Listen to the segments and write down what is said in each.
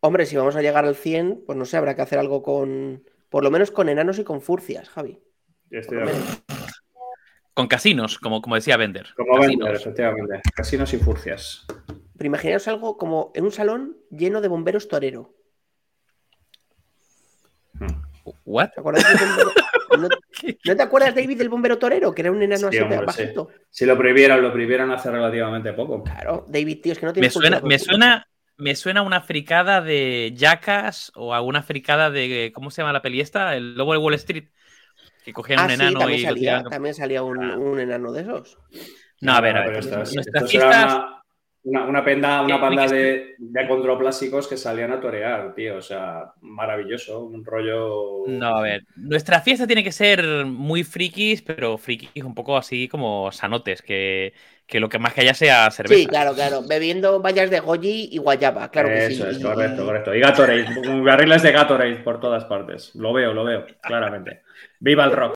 Hombre, si vamos a llegar al 100, pues no sé, habrá que hacer algo con, por lo menos con enanos y con furcias, Javi. Estoy de acuerdo. Con casinos, como, como decía Bender. Como Casinos. Bender, efectivamente. Casinos y furcias. Pero imaginaos algo como en un salón lleno de bomberos torero. ¿What? ¿Te acuerdas del bombero? ¿No, no te acuerdas, David, del bombero torero? Que era un enano Sí, así hombre, bajito. Si lo prohibieran, lo prohibieron hace relativamente poco. Claro, David, tío, es que no Me tienes suena, me suena, me suena una fricada de Jackass o a una fricada de. ¿Cómo se llama la peli esta? El lobo de Wall Street. Que cogían Ah, un sí, enano también y lo salía, tiraban. también salía un, Ah. un enano de esos. No, a ver, a pero ver. esto es- Nuestras esto será fiestas. una, una, una penda, una ¿Qué- banda qué- de, de controplásicos que salían a torear, tío. O sea, maravilloso. Un rollo. No, a ver. Nuestra fiesta tiene que ser muy frikis, pero frikis un poco así como sanotes, que, que lo que más que haya sea cerveza. Sí, claro, claro. Bebiendo vallas de goji y guayaba, claro que sí. Eso es, correcto, correcto. Y Gatorade, barriles de Gatorade por todas partes. Lo veo, lo veo, claramente. ¡Viva el rock!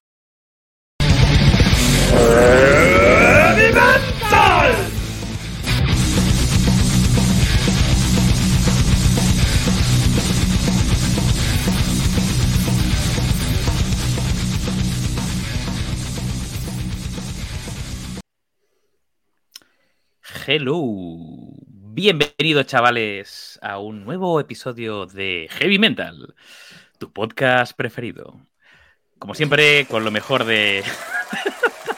Hello. Bienvenidos, chavales, a un nuevo episodio de Heavy Mental, tu podcast preferido. Como siempre, con lo mejor de.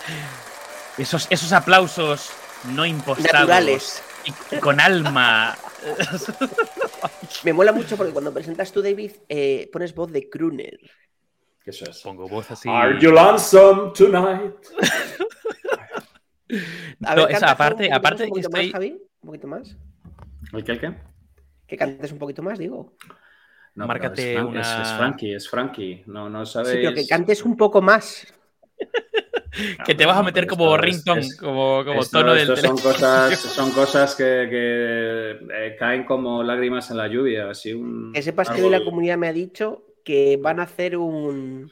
esos, esos aplausos no impostados. Naturales. Y con alma. Me mola mucho porque cuando presentas tú, David, eh, pones voz de crooner. Eso es. Pongo voz así. Are you lonesome tonight? A No, ver, esa, canta, aparte, un poquito aparte más, un que poquito más. Javi, un poquito más. ¿El qué, el qué? Que cantes un poquito más, digo. No, Márcate es, Frank- una- es, es Frankie, es Frankie. No, no sabéis. Sí, pero que cantes un poco más. Que te vas a meter como ringtone, es- como, como Esto- tono del esto son teléfono. cosas, son cosas que, que, eh, caen como lágrimas en la lluvia. Así un Que sepas que hoy la comunidad me ha dicho que van a hacer un,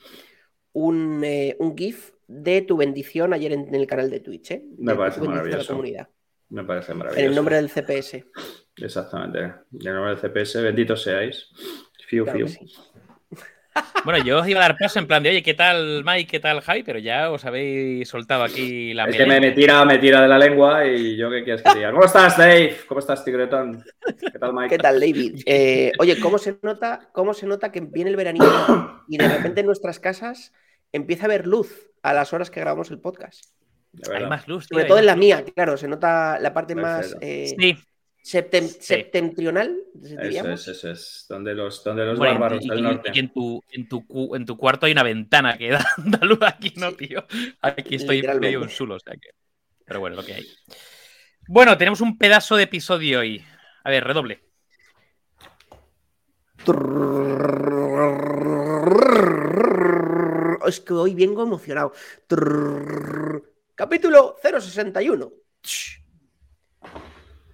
un, eh, un GIF de tu bendición ayer en, en el canal de Twitch. ¿eh? Me De parece a la maravilloso. comunidad. Me parece En maravilloso. el nombre del CPS. Exactamente. En el nombre del CPS, benditos seáis. Fiu, Claro fiu. sí. Bueno, yo os iba a dar paso en plan de, oye, ¿qué tal Mike? ¿Qué tal Javi? Pero ya os habéis soltado aquí la Es que me, tira, me tira de la lengua y yo qué quieres que diga. ¿Cómo estás, Dave? ¿Cómo estás, Tigretón? ¿Qué tal, Mike? ¿Qué tal, David? Eh, oye, ¿cómo se, nota, ¿cómo se nota que viene el veranillo y de repente en nuestras casas empieza a haber luz a las horas que grabamos el podcast? Hay más luz, tío, Sobre todo en la mía, claro, se nota la parte más eh. Sí. septem- Sí. septentrional, Eso es, eso es. Donde los, donde los Bueno, bárbaros y, del norte. y en, tu, en, tu, cu- en tu cuarto hay una ventana que da, da luz aquí, ¿no, tío? Aquí estoy medio un sulo, o sea que... Pero bueno, lo que hay. Bueno, tenemos un pedazo de episodio hoy. A ver, redoble. Es que hoy vengo emocionado. Capítulo 061.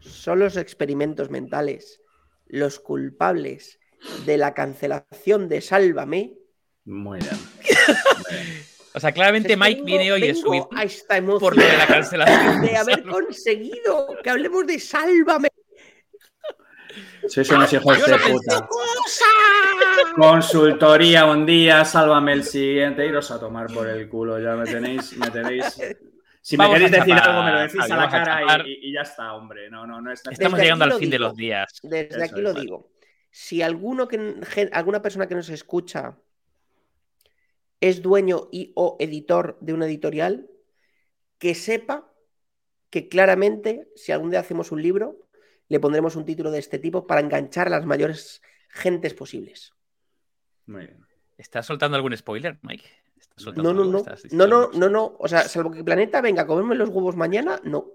Son los experimentos mentales los culpables de la cancelación de Sálvame. Bien. O sea, claramente Mike vengo- viene hoy a vengo subir a esta emoción por lo de la cancelación. de haber conseguido que hablemos de Sálvame. Sois unos hijos de puta. ¡Cosa! Consultoría un día, sálvame el siguiente, iros a tomar por el culo. Ya me tenéis, me tenéis. Si me Vamos queréis decir chapar, algo, me lo decís a la a cara y, y ya está, hombre. No, no, no es Estamos Desde llegando al fin de los días. Desde Eso aquí lo digo. Si alguno que, alguna persona que nos escucha es dueño y o editor de una editorial, que sepa que claramente, si algún día hacemos un libro, le pondremos un título de este tipo para enganchar a las mayores gentes posibles. Muy bien. ¿Estás soltando algún spoiler, Mike? ¿Estás soltando No, no, no. ¿Estás No, no, no, no. O sea, salvo que Planeta venga a comerme los huevos mañana, no.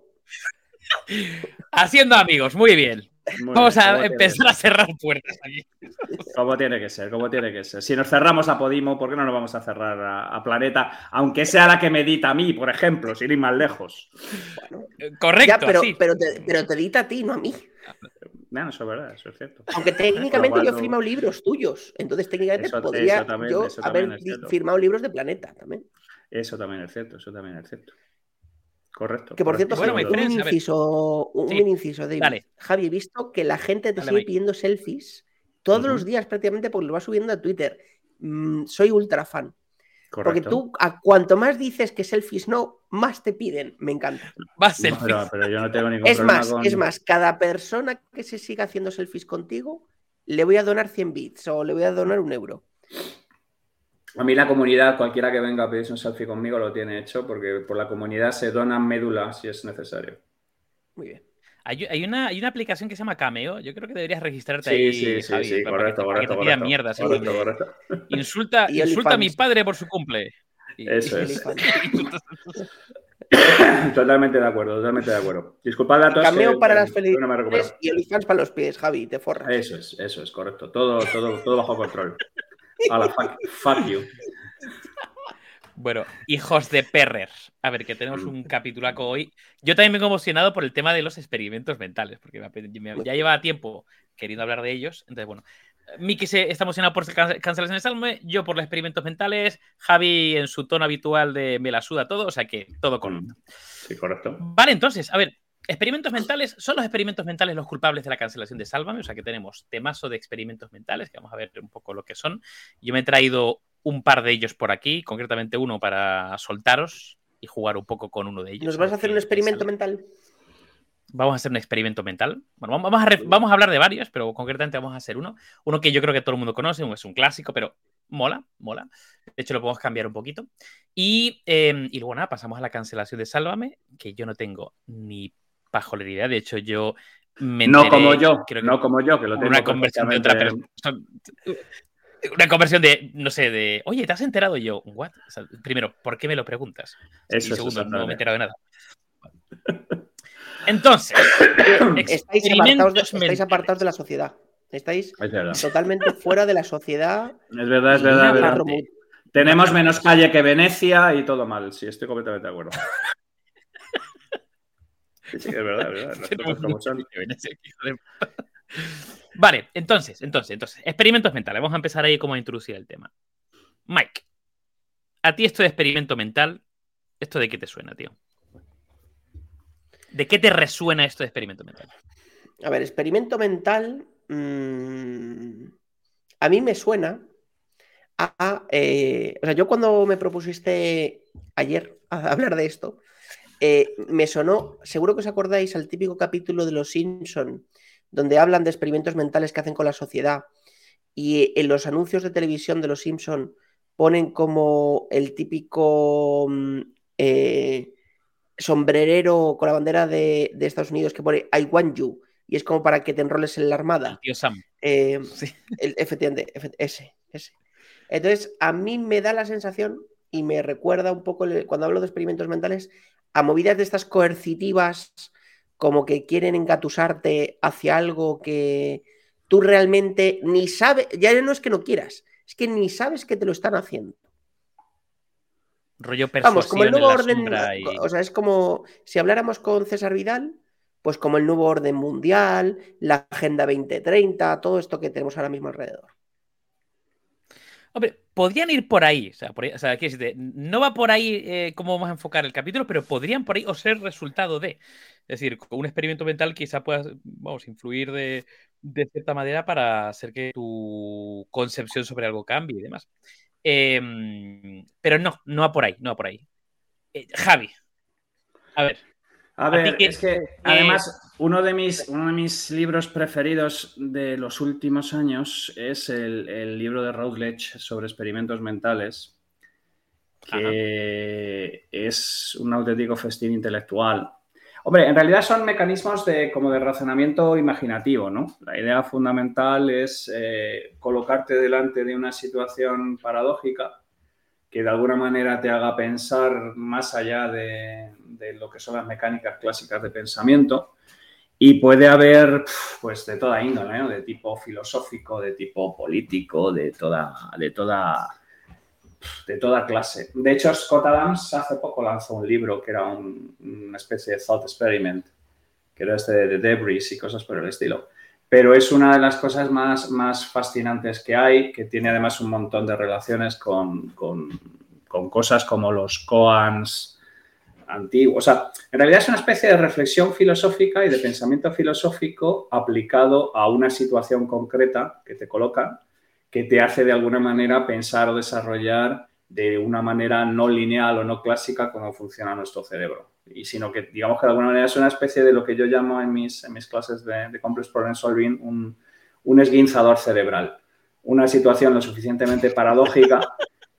Haciendo amigos, muy bien. Muy Vamos bien, a ¿cómo tiene empezar a cerrar puertas aquí. ¿Cómo tiene que ser? ¿Cómo tiene que ser? Si nos cerramos a Podimo, ¿por qué no nos vamos a cerrar a, a Planeta? Aunque sea la que me edita a mí, por ejemplo, sin ir más lejos. Bueno, Correcto, ya, pero, sí. pero, te, pero te edita a ti, no a mí. No, eso es verdad, eso es cierto. Aunque técnicamente yo he firmado libros tuyos. Entonces, técnicamente Eso- podría eso también- yo haber firmado libros de Planeta también. Eso también es cierto, eso también es cierto. Correcto. Que por correcto. cierto, Bueno, un inciso, un Sí. inciso, David. Dale. Javi, he visto que la gente te Dale, sigue pidiendo selfies todos los días prácticamente porque lo va subiendo a Twitter. Mm, soy ultra fan. Porque tú, a cuanto más dices que selfies no, más te piden. Me encanta. No, ser. pero, pero yo no tengo ningún Es problema más, con... es más, cada persona que se siga haciendo selfies contigo, le voy a donar 100 bits o le voy a donar un euro. A mí la comunidad, cualquiera que venga a pedirse un selfie conmigo lo tiene hecho porque por la comunidad se donan médulas si es necesario. Muy bien. Hay, hay una, hay una aplicación que se llama Cameo. Yo creo que deberías registrarte Sí, ahí, sí, sí, Javi, sí, para correcto, que, para que correcto, te pidan correcto. mierda. Correcto, correcto. Insulta, Y insulta a mi padre por su cumple. Y- Eso y- es. Totalmente de acuerdo, totalmente de acuerdo. Disculpad a todos. Cameo que- para las que no y OnlyFans para los pies, Javi, te forras. Eso es, eso es, correcto. Todo, todo, todo bajo control. Hala, fuck, fuck you. Bueno, hijos de perrers. A ver, que tenemos un capitulaco hoy. Yo también me he emocionado por el tema de los experimentos mentales, porque me ya llevaba tiempo queriendo hablar de ellos. Entonces, bueno, Miki se está emocionado por can- cancelaciones de Salme, yo por los experimentos mentales, Javi en su tono habitual de me la suda todo, o sea que todo correcto. Mm. Sí, correcto. Vale, entonces, a ver, experimentos mentales, ¿son los experimentos mentales los culpables de la cancelación de Sálvame? O sea que tenemos temazo de experimentos mentales, que vamos a ver un poco lo que son. Yo me he traído un par de ellos por aquí, concretamente uno para soltaros y jugar un poco con uno de ellos. ¿Nos vas a hacer un experimento sale. mental? Vamos a hacer un experimento mental. Bueno, vamos a, vamos a hablar de varios, pero concretamente vamos a hacer uno. Uno que yo creo que todo el mundo conoce, es un clásico, pero mola, mola. De hecho, lo podemos cambiar un poquito. Y, eh, y luego nada, pasamos a la cancelación de Sálvame, que yo no tengo ni pajolera idea. De hecho, yo me No enteré, como yo, creo que no como yo, que lo tengo una conversión de otra persona. Una conversión de, no sé, de, oye, ¿te has enterado? Y yo, ¿what? O sea, primero, ¿por qué me lo preguntas? Eso y segundo, no me he enterado de nada. Entonces, Estáis apartados, de, experimentos estáis apartados de la sociedad. Estáis Es totalmente fuera de la sociedad. es verdad, es verdad. Tenemos menos calle que Venecia y todo mal. Sí, estoy completamente de acuerdo. Sí, sí, es verdad, es verdad. Como son. Vale, entonces, entonces, entonces, experimentos mentales. Vamos a empezar ahí como a introducir el tema. Mike, a ti esto de experimento mental, ¿esto de qué te suena, tío? ¿De qué te resuena esto de experimento mental? A ver, experimento mental. mm, a mí me suena a. eh, o sea, yo cuando me propusiste ayer hablar de esto, eh, me sonó. Seguro que os acordáis al típico capítulo de Los Simpson, donde hablan de experimentos mentales que hacen con la sociedad. Y en los anuncios de televisión de Los Simpson ponen como el típico mm, eh, sombrerero con la bandera de, de Estados Unidos que pone I want you. Y es como para que te enroles en la El armada. tío Sam. Eh, Sí. el- efectivamente, efe- ese, ese. Entonces, a mí me da la sensación y me recuerda un poco, el- cuando hablo de experimentos mentales, a movidas de estas coercitivas, como que quieren engatusarte hacia algo que tú realmente ni sabes, ya no es que no quieras, es que ni sabes que te lo están haciendo. Rollo Vamos, como el nuevo orden, y- o sea, es como si habláramos con César Vidal, pues como el nuevo orden mundial, la Agenda 2030, todo esto que tenemos ahora mismo alrededor. Hombre, podrían ir por ahí. O sea, por ahí- o sea, no va por ahí eh, cómo vamos a enfocar el capítulo, pero podrían por ahí o ser resultado de. Es decir, un experimento mental quizá puedas, vamos, influir de, de cierta manera para hacer que tu concepción sobre algo cambie y demás. Em, pero no, no va por ahí, no va por ahí. Eh, Javi, a ver, A ver, que- es que además uno de mis, uno de mis libros preferidos de los últimos años es el, el libro de Routledge sobre experimentos mentales, que es un auténtico festín intelectual. Hombre, en realidad son mecanismos de, como de razonamiento imaginativo, ¿no? La idea fundamental es eh, colocarte delante de una situación paradójica que de alguna manera te haga pensar más allá de, de lo que son las mecánicas clásicas de pensamiento. Y puede haber pues de toda índole, de tipo filosófico, de tipo político, de toda, de toda, de toda clase. De hecho, Scott Adams hace poco lanzó un libro que era un- una especie de thought experiment, que era este de Debris y cosas por el estilo. Pero es una de las cosas más, más fascinantes que hay, que tiene además un montón de relaciones con, con- con cosas como los koans antiguo. O sea, en realidad es una especie de reflexión filosófica y de pensamiento filosófico aplicado a una situación concreta que te colocan, que te hace de alguna manera pensar o desarrollar de una manera no lineal o no clásica cómo funciona nuestro cerebro. Y sino que, digamos que de alguna manera es una especie de lo que yo llamo en mis, en mis clases de, Complex Problem Solving un, un esguinzador cerebral. Una situación lo suficientemente paradójica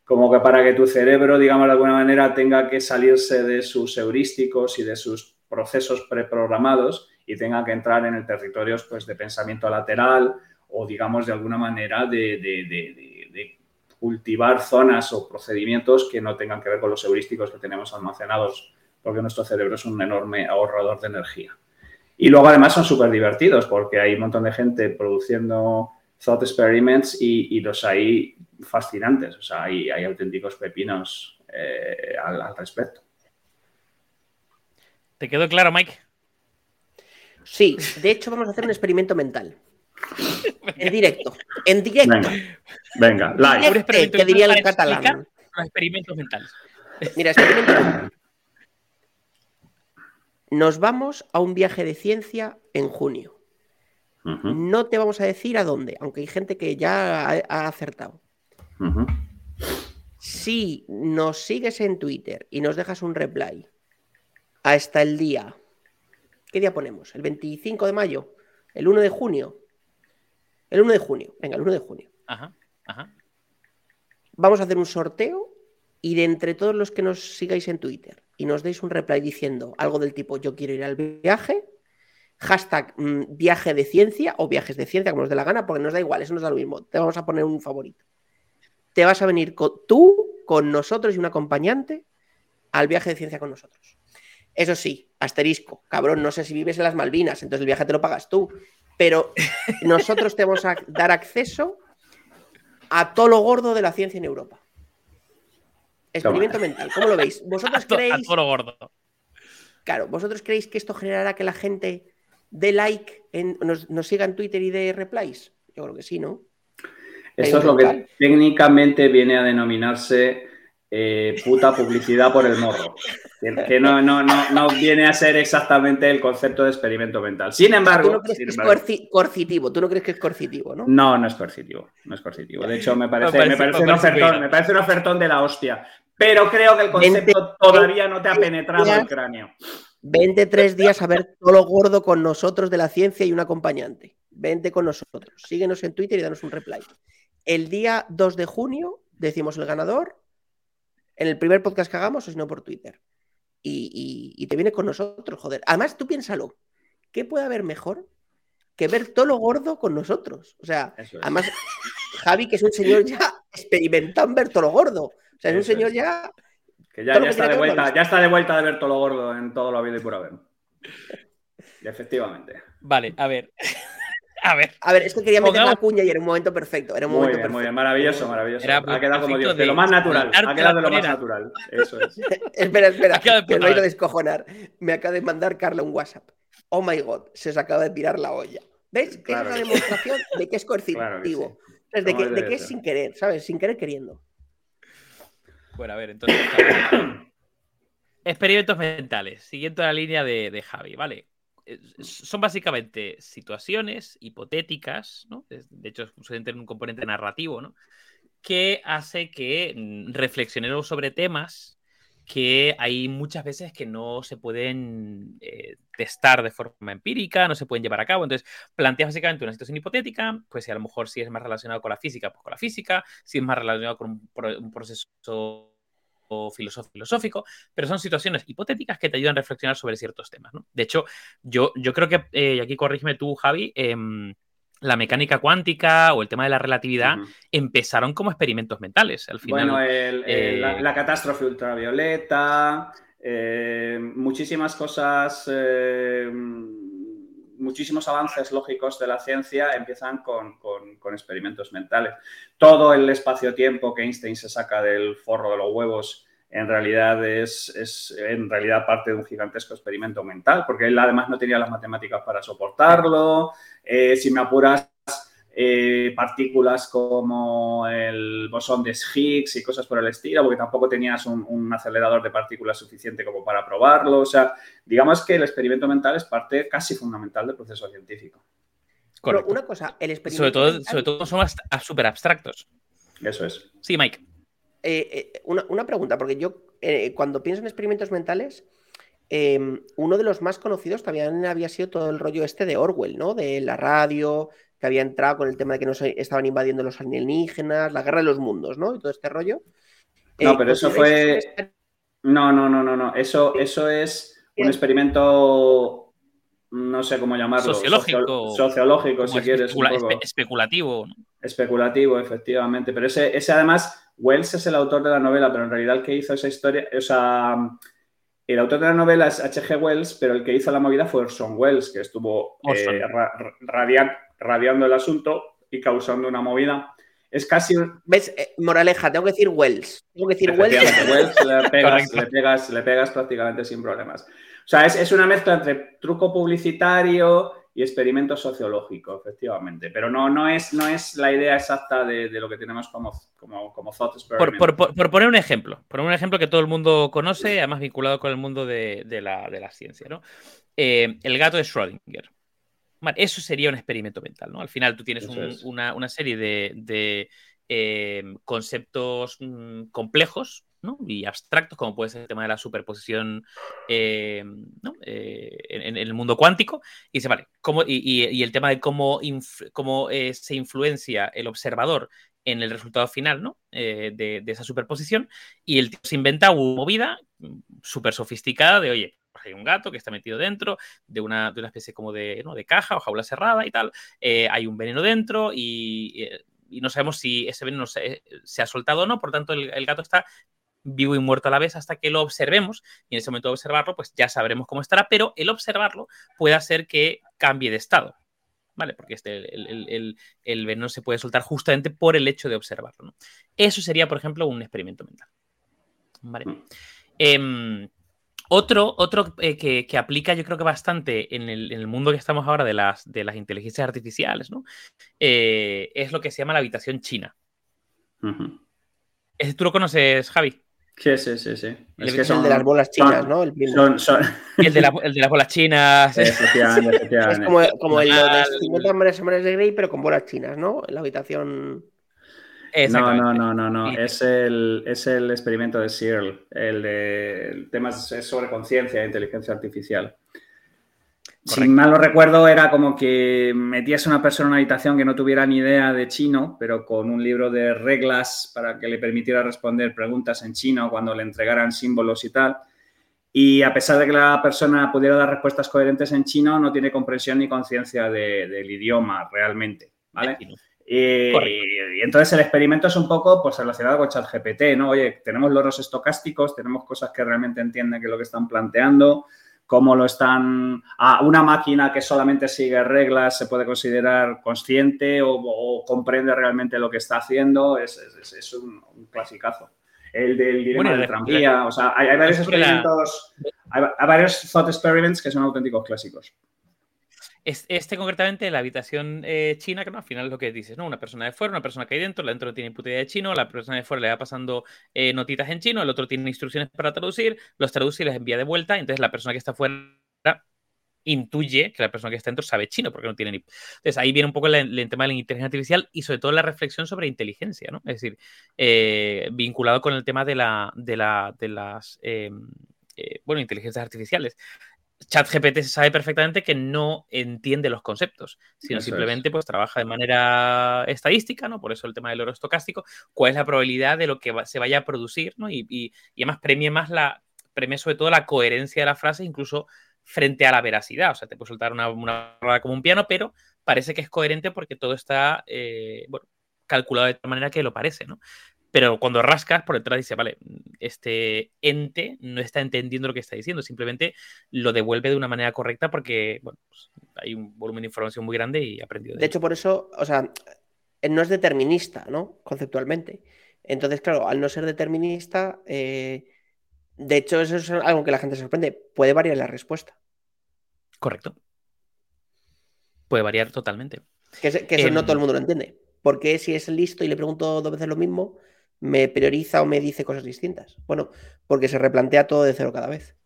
como que para que tu cerebro, digamos de alguna manera, tenga que salirse de sus heurísticos y de sus procesos preprogramados y tenga que entrar en el territorio pues, de pensamiento lateral o, digamos, de alguna manera de, cultivar zonas o procedimientos que no tengan que ver con los heurísticos que tenemos almacenados, porque nuestro cerebro es un enorme ahorrador de energía. Y luego además son súper divertidos porque hay un montón de gente produciendo thought experiments y, los hay fascinantes. O sea, hay, hay auténticos pepinos eh, al, respecto. ¿Te quedó claro, Mike? Sí, de hecho vamos a hacer un experimento mental. En directo. En directo. Venga, live. que diría el catalán. experimentos mentales. Mira, experimento nos vamos a un viaje de ciencia en junio. No te vamos a decir a dónde, aunque hay gente que ya ha, acertado. Si nos sigues en Twitter y nos dejas un reply hasta el día, ¿qué día ponemos? ¿El 25 de mayo? ¿El 1 de junio? El 1 de junio, venga, el 1 de junio. Vamos a hacer un sorteo y de entre todos los que nos sigáis en Twitter y nos deis un reply diciendo algo del tipo yo quiero ir al viaje, hashtag mm, viaje de ciencia o viajes de ciencia, como nos dé la gana, porque nos da igual, eso nos da lo mismo. Te vamos a poner un favorito. Te vas a venir con, tú, con nosotros y un acompañante al viaje de ciencia con nosotros. Eso sí, asterisco, cabrón, no sé si vives en las Malvinas, entonces el viaje te lo pagas tú, pero nosotros te vamos a dar acceso a todo lo gordo de la ciencia en Europa. Experimento mental, ¿cómo lo veis? ¿Vosotros creéis... gordo. Claro, ¿vosotros creéis que esto generará que la gente dé like, en, nos, siga en Twitter y dé replies? Yo creo que sí, ¿no? Esto es lo que técnicamente viene a denominarse eh, puta publicidad por el morro. Que, no, no, no, viene a ser exactamente el concepto de experimento mental. Sin embargo. ¿Tú no crees que es coercitivo? ¿Tú no crees que es coercitivo, no? No, no es coercitivo. No es coercitivo. De hecho, me parece, me parece, un, ofertón, me parece un ofertón de la hostia. Pero creo que el concepto todavía no te ha penetrado el cráneo. Vente tres días a ver todo lo gordo con nosotros de la ciencia y un acompañante. Vente con nosotros. Síguenos en Twitter y danos un reply. El día 2 de junio decimos el ganador en el primer podcast que hagamos o si no por Twitter. Y, te viene con nosotros, joder. Además, tú piénsalo. ¿Qué puede haber mejor que ver todo lo gordo con nosotros? O sea, además, Javi, que es un señor ya experimentado en ver todo lo gordo. O sea, es un señor ya que ya, está de vuelta, ya está de vuelta de ver todo lo gordo en todo lo habido y por haber. efectivamente. Vale, a ver. A ver. A ver, es que quería meter la cuña y era un momento perfecto. Era un momento muy bien, maravilloso, maravilloso. ha quedado como Dios, de, lo más natural. Ha quedado de lo más natural. Eso es. espera, espera. Que no a descojonar. Me acaba de mandar Carla un WhatsApp. Oh my god, se os acaba de tirar la olla. ¿Ves? es una demostración de que es coercitivo. de, que, de que es sin querer, ¿sabes? Sin querer queriendo. Bueno, a ver, entonces. Experimentos mentales, siguiendo la línea de, Javi, ¿vale? Son básicamente situaciones hipotéticas, ¿no? De hecho, suelen tener un componente narrativo. Que hace que mm, reflexionemos sobre temas que hay muchas veces que no se pueden eh, testar de forma empírica, no se pueden llevar a cabo. Entonces, planteas básicamente una situación hipotética, pues si a lo mejor si es más relacionado con la física, pues con la física, si es más relacionado con un, proceso filosófico, pero son situaciones hipotéticas que te ayudan a reflexionar sobre ciertos temas. ¿no? De hecho, yo, yo creo que, eh, y aquí corrígeme tú, Javi, em, la mecánica cuántica o el tema de la relatividad empezaron como experimentos mentales. Al final, bueno, eh, la, catástrofe ultravioleta, eh, muchísimas cosas, muchísimos avances lógicos de la ciencia empiezan con, con experimentos mentales. Todo el espacio-tiempo que Einstein se saca del forro de los huevos en realidad es, es, en realidad parte de un gigantesco experimento mental, porque él además no tenía las matemáticas para soportarlo. Eh, si me apuras, eh, partículas como el bosón de Higgs y cosas por el estilo, porque tampoco tenías un, acelerador de partículas suficiente como para probarlo. O sea, digamos que el experimento mental es parte casi fundamental del proceso científico. Correcto. una cosa, el experimento. Sobre todo, sobre todo son súper abstractos. Eso es. Sí, Mike. Eh, eh, una, pregunta, porque yo cuando pienso en experimentos mentales, em, uno de los más conocidos también había sido todo el rollo este de Orwell, ¿no? De la radio, que había entrado con el tema de que nos estaban invadiendo los alienígenas, la guerra de los mundos, ¿no? Y todo este rollo. No, eh, pero eso fue. No, no, no, no, no. Eso, eso es un experimento, no sé cómo llamarlo. Sociológico. sociológico, si quieres. especulativo. Especulativo, efectivamente. Pero ese, ese, además, Wells es el autor de la novela, pero en realidad el que hizo esa historia, o sea, el autor de la novela es H.G. Wells, pero el que hizo la movida fue Orson Welles, que estuvo eh, radiando el asunto y causando una movida. Es casi. ¿Ves? Eh, moraleja, tengo que decir Wells. Tengo que decir Wells. Wells le, pegas, le, pegas, prácticamente sin problemas. O sea, es, es, una mezcla entre truco publicitario y experimento sociológico, efectivamente. Pero no, no, es, no es la idea exacta de, lo que tenemos como, como, como thought experiment. Por, por, poner un ejemplo, por un ejemplo que todo el mundo conoce, además vinculado con el mundo de, la, de la, ciencia, ¿no? Eh, el gato de Schrödinger eso sería un experimento mental, ¿no? Al final tú tienes una, serie de, eh, conceptos mm, complejos y abstractos, como puede ser el tema de la superposición eh, eh, en, el mundo cuántico, y dice, vale, ¿cómo, y, el tema de cómo, cómo se influencia el observador en el resultado final ¿no? de, esa superposición, y el tío se inventa una movida mm, súper sofisticada de, oye, hay un gato que está metido dentro de una, de una especie como de, ¿no? de caja o jaula cerrada y tal. Eh, hay un veneno dentro y, no sabemos si ese veneno se, ha soltado o no. Por tanto, el, gato está vivo y muerto a la vez hasta que lo observemos y en ese momento de observarlo pues ya sabremos cómo estará, pero el observarlo puede hacer que cambie de estado, ¿vale? Porque este, el, veneno se puede soltar justamente por el hecho de observarlo, Eso sería, por ejemplo, un experimento mental, ¿vale? Mm. Otro, otro eh, que, aplica yo creo que bastante en el, mundo que estamos ahora de las, de las inteligencias artificiales, ¿no? Eh, es lo que se llama la habitación china. ¿Tú lo conoces, Javi? Sí, sí, sí, sí. Es, que son, el de las bolas chinas, ¿no? El, de las bolas chinas. es como, como el de 50 hombres de Grey, pero con bolas chinas, ¿no? La habitación... No, no, no, no, no. Es el, es el experimento de Searle. El de temas sobre conciencia e inteligencia artificial. Si mal lo recuerdo, era como que metías a una persona en una habitación que no tuviera ni idea de chino, pero con un libro de reglas para que le permitiera responder preguntas en chino cuando le entregaran símbolos y tal. Y a pesar de que la persona pudiera dar respuestas coherentes en chino, no tiene comprensión ni conciencia del idioma realmente. ¿vale? Y, entonces el experimento es un poco pues, relacionado con ChatGPT, ¿no? Oye, tenemos loros estocásticos, tenemos cosas que realmente entienden que es lo que están planteando, cómo lo están... a una máquina que solamente sigue reglas se puede considerar consciente o, comprende realmente lo que está haciendo, es, es, un, un, clasicazo. El del dilema de tranvía, o sea, hay, varios experimentos, hay, hay varios thought experiments que son auténticos clásicos. Este concretamente, la habitación eh, china, que no, al final es lo que dices, ¿no? Una persona de fuera, una persona que hay dentro, la dentro no tiene puta idea de chino, la persona de fuera le va pasando eh, notitas en chino, el otro tiene instrucciones para traducir, los traduce y les envía de vuelta, entonces la persona que está fuera intuye que la persona que está dentro sabe chino, porque no tiene ni... Entonces ahí viene un poco el, tema de la inteligencia artificial y sobre todo la reflexión sobre inteligencia, ¿no? Es decir, eh, vinculado con el tema de, la, de, la, de las, bueno, inteligencias artificiales. ChatGPT se sabe perfectamente que no entiende los conceptos, sino simplemente pues trabaja de manera estadística, ¿no? Por eso el tema del oro estocástico, cuál es la probabilidad de lo que se vaya a producir, ¿no? Y, además premia más la, premia sobre todo la coherencia de la frase, incluso frente a la veracidad. O sea, te puede soltar una, una como un piano, pero parece que es coherente porque todo está, eh, bueno, calculado de tal manera que lo parece, ¿no? Pero cuando rascas por detrás dice, vale, este ente no está entendiendo lo que está diciendo, simplemente lo devuelve de una manera correcta porque bueno, pues, hay un volumen de información muy grande y aprendido. De, de hecho, por eso, o sea, no es determinista, ¿no? Conceptualmente. Entonces, claro, al no ser determinista, eh, de hecho, eso es algo que la gente se sorprende. Puede variar la respuesta. Correcto. Puede variar totalmente. Que, eso no todo el Em, mundo lo entiende. Porque si es listo y le pregunto dos veces lo mismo, me prioriza o me dice cosas distintas? Bueno, porque se replantea todo de cero cada vez.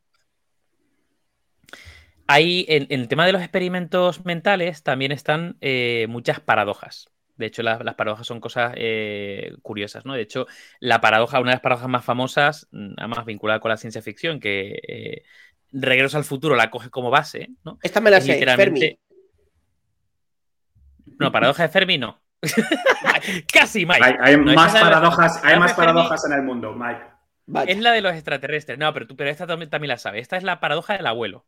Hay, en, en el tema de los experimentos mentales también están eh, muchas paradojas. De hecho, la- las paradojas son cosas eh, curiosas, ¿no? De hecho, la paradoja, una de las paradojas más famosas, además vinculada con la ciencia ficción, que eh, Regreso al futuro la coge como base, ¿no? Esta me la Es sé, literalmente- Fermi. No, paradoja de Fermi no. Casi, Mike. Hay, hay No, esa más paradojas, hay paradoja más paradojas en el mundo, Mike. Vaya. Es la de los extraterrestres. No, pero, tú, pero esta también, también la sabes. Esta es la paradoja del abuelo.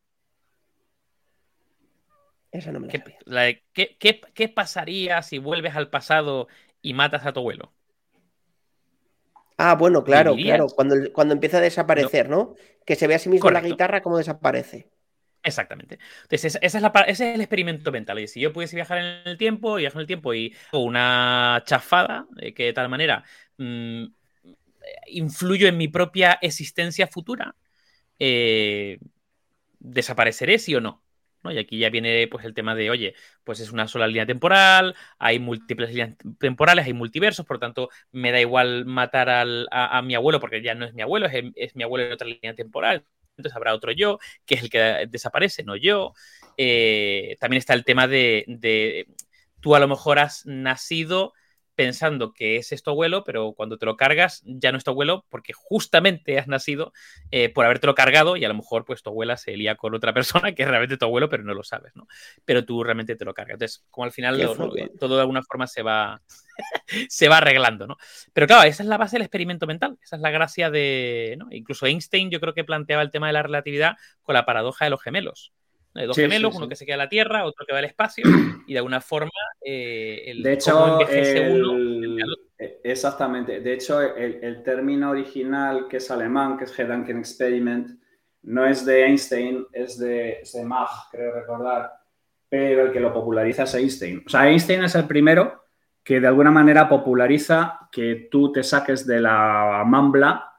Esa no me la ¿Qué, sabía. la de ¿qué, qué, qué pasaría si vuelves al pasado y matas a tu abuelo? Ah, bueno, claro, claro. Cuando, cuando empieza a desaparecer, ¿no? Que se ve a sí mismo la guitarra como desaparece. Exactamente. Entonces, es ese es el experimento mental. Y si yo pudiese viajar en el tiempo, viajo en el tiempo y hago una chafada, eh, que de tal manera mm, influyo en mi propia existencia futura, eh, ¿desapareceré sí o no? ¿No? Y aquí ya viene pues, el tema de, oye, pues es una sola línea temporal, hay múltiples líneas temporales, hay multiversos, por lo tanto, me da igual matar al- a, a mi abuelo porque ya no es mi abuelo, es, es mi abuelo en otra línea temporal. Entonces habrá otro yo, que es el que desaparece, no yo. Eh, también está el tema de, de, tú a lo mejor has nacido pensando que es tu abuelo, pero cuando te lo cargas ya no es tu abuelo porque justamente has nacido eh, por habértelo cargado y a lo mejor pues tu abuela se lía con otra persona que es realmente tu abuelo, pero no lo sabes, ¿no? Pero tú realmente te lo cargas. Entonces, como al final lo- lo- todo de alguna forma se va, se va arreglando, ¿no? Pero claro, esa es la base del experimento mental, esa es la gracia de, ¿no? Incluso Einstein yo creo que planteaba el tema de la relatividad con la paradoja de los gemelos. Hay dos Sí, gemelos, sí, uno que se queda en la Tierra, otro que va al espacio, y de alguna forma eh, el, De hecho, el- uno. eh, exactamente. De hecho, el, el término original que es alemán, que es Gedanken Experiment, no es de Einstein, es de, es de Mach, creo recordar, pero el que lo populariza es Einstein. O sea, Einstein es el primero que de alguna manera populariza que tú te saques de la mambla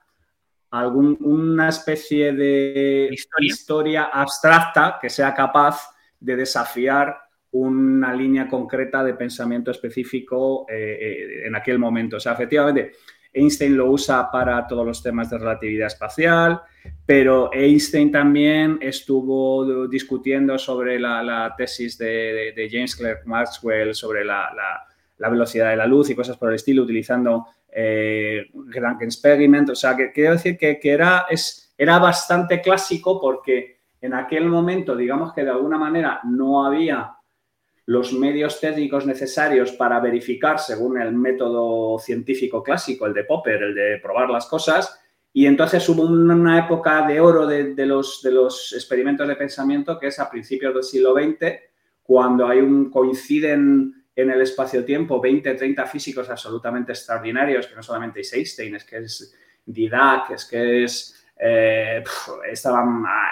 algún, una especie de Historia. historia abstracta que sea capaz de desafiar una línea concreta de pensamiento específico eh, eh, en aquel momento. O sea, efectivamente, Einstein lo usa para todos los temas de relatividad espacial, pero Einstein también estuvo discutiendo sobre la, la tesis de, de, de, James Clerk Maxwell sobre la, la, la, velocidad de la luz y cosas por el estilo, utilizando eh, Gedanken Experiment. O sea, que quiero decir que, que era, es, era bastante clásico porque en aquel momento, digamos que de alguna manera no había los medios técnicos necesarios para verificar según el método científico clásico, el de Popper, el de probar las cosas, y entonces hubo una época de oro de, de, los, de los, experimentos de pensamiento que es a principios del siglo XX, cuando hay un, coinciden en el espacio-tiempo 20, 30 físicos absolutamente extraordinarios, que no solamente es Einstein, es que es Dirac, es que es... Eh, estaba,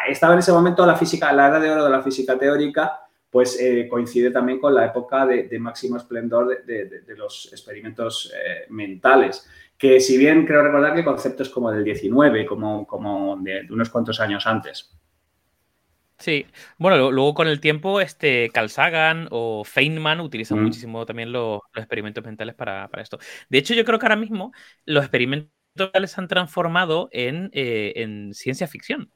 estaba en ese momento la física, la edad de oro de la física teórica, pues eh, coincide también con la época de, máximo esplendor de los experimentos eh, mentales, que si bien creo recordar que conceptos como del 19, como, como de, unos cuantos años antes. Sí, bueno, luego con el tiempo, este Carl Sagan o Feynman utilizan mm. muchísimo también los, los experimentos mentales para, para, esto. De hecho, yo creo que ahora mismo los experimentos mentales se han transformado en, eh, en ciencia ficción.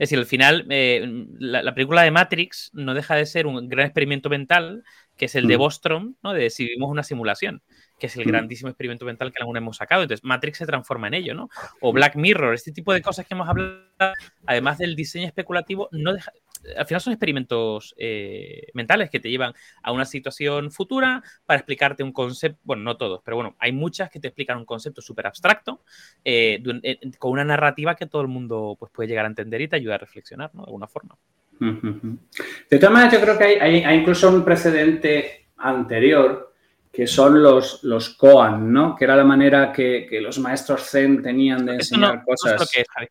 Es decir, al final, eh, la, la, película de Matrix no deja de ser un gran experimento mental, que es el de Bostrom, ¿no? De si vivimos una simulación, que es el grandísimo experimento mental que aún hemos sacado. Entonces, Matrix se transforma en ello, ¿no? O Black Mirror, este tipo de cosas que hemos hablado, además del diseño especulativo, no deja, al final son experimentos eh, mentales que te llevan a una situación futura para explicarte un concepto, bueno, no todos, pero bueno, hay muchas que te explican un concepto súper abstracto eh, eh, con una narrativa que todo el mundo pues, puede llegar a entender y te ayuda a reflexionar, ¿no? De alguna forma. De todas maneras, yo creo que hay, hay, hay, incluso un precedente anterior que son los, los koan, ¿no? Que era la manera que, que los maestros zen tenían de Eso enseñar no, cosas. No es lo que es, Javi.